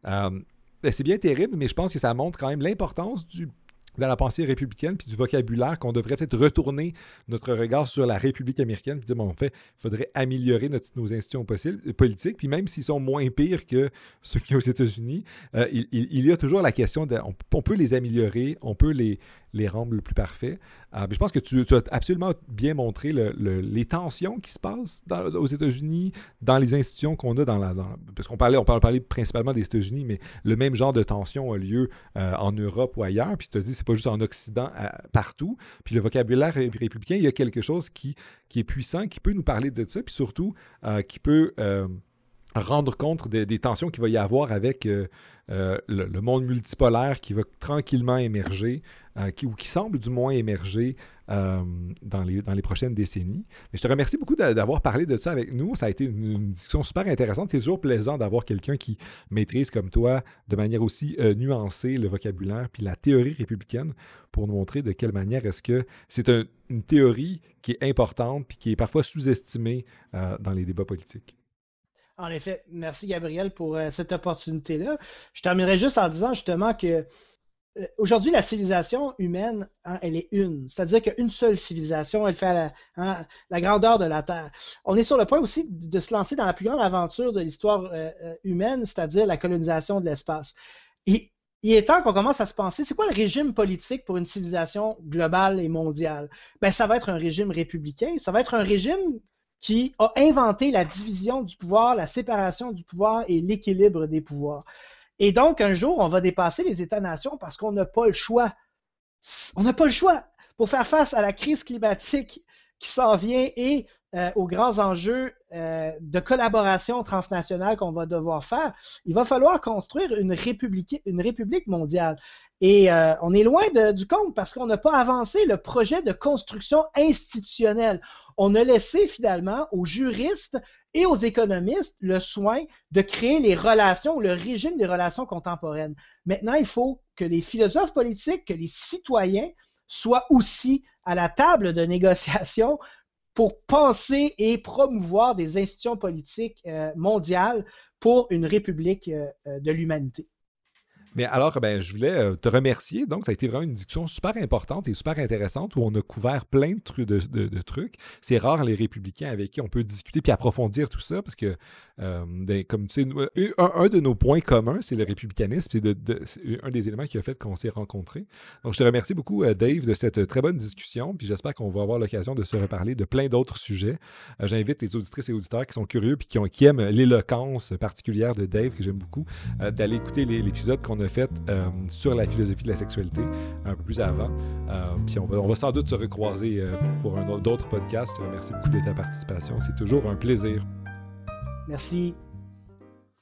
Euh, c'est bien terrible, mais je pense que ça montre quand même l'importance du dans la pensée républicaine, puis du vocabulaire qu'on devrait peut-être retourner notre regard sur la République américaine, puis dire, bon, en fait, il faudrait améliorer nos institutions politiques, puis même s'ils sont moins pires que ceux qui aux États-Unis, euh, il, y a toujours la question on, peut les améliorer, on peut les, les rendre le plus parfait. Euh, je pense que tu, as absolument bien montré les tensions qui se passent aux États-Unis, dans les institutions qu'on a dans la. parce qu'on parlait, on parlait principalement des États-Unis, mais le même genre de tension a lieu euh, en Europe ou ailleurs. Puis tu as dit, c'est pas juste en Occident, partout. Puis le vocabulaire républicain, il y a quelque chose qui, qui est puissant, qui peut nous parler de ça, puis surtout euh, qui peut rendre compte des, tensions qu'il va y avoir avec euh, euh, le, monde multipolaire qui va tranquillement émerger, euh, ou qui semble du moins émerger dans, les, dans les prochaines décennies. Mais je te remercie beaucoup d'avoir parlé de ça avec nous. Ça a été une, discussion super intéressante. C'est toujours plaisant d'avoir quelqu'un qui maîtrise comme toi de manière aussi nuancée le vocabulaire puis la théorie républicaine pour nous montrer de quelle manière est-ce que c'est une théorie qui est importante puis qui est parfois sous-estimée dans les débats politiques. En effet, merci Gabriel pour euh, cette opportunité-là. Je terminerai juste en disant justement que euh, aujourd'hui, la civilisation humaine, hein, elle est une. C'est-à-dire qu'une seule civilisation, elle fait hein, la, grandeur de la Terre. On est sur le point aussi de se lancer dans la plus grande aventure de l'histoire euh, humaine, c'est-à-dire la colonisation de l'espace. il est temps qu'on commence à se penser, c'est quoi le régime politique pour une civilisation globale et mondiale? Ben, ça va être un régime républicain, ça va être un régime qui a inventé la division du pouvoir, la séparation du pouvoir et l'équilibre des pouvoirs. Et donc, un jour, on va dépasser les États-nations parce qu'on n'a pas le choix. On n'a pas le choix pour faire face à la crise climatique qui s'en vient et euh, aux grands enjeux euh, de collaboration transnationale qu'on va devoir faire, il va falloir construire une république, mondiale. Et euh, on est loin du compte parce qu'on n'a pas avancé le projet de construction institutionnelle on a laissé finalement aux juristes et aux économistes le soin de créer les relations le régime des relations contemporaines. Maintenant, il faut que les philosophes politiques, que les citoyens soient aussi à la table de négociation pour penser et promouvoir des institutions politiques euh, mondiales pour une république euh, de l'humanité. Mais alors, ben, je voulais euh, te remercier. Donc, ça a été vraiment une discussion super importante et super intéressante où on a couvert plein de, de, trucs. C'est rare les républicains avec qui on peut discuter puis approfondir tout ça parce que, euh, ben, comme tu sais, un, de nos points communs, c'est le républicanisme. C'est un des éléments qui a fait qu'on s'est rencontrés. Donc, je te remercie beaucoup, euh, Dave, de cette très bonne discussion. Puis j'espère qu'on va avoir l'occasion de se reparler de plein d'autres sujets. J'invite les auditrices et auditeurs qui sont curieux puis qui, ont, qui aiment l'éloquence particulière de Dave, que j'aime beaucoup, d'aller écouter l'épisode qu'on a fait euh, sur la philosophie de la sexualité un peu plus avant. Euh, puis on va, on va, sans doute se recroiser euh, pour d'autres podcasts. Merci beaucoup de ta participation. C'est toujours un plaisir. Merci.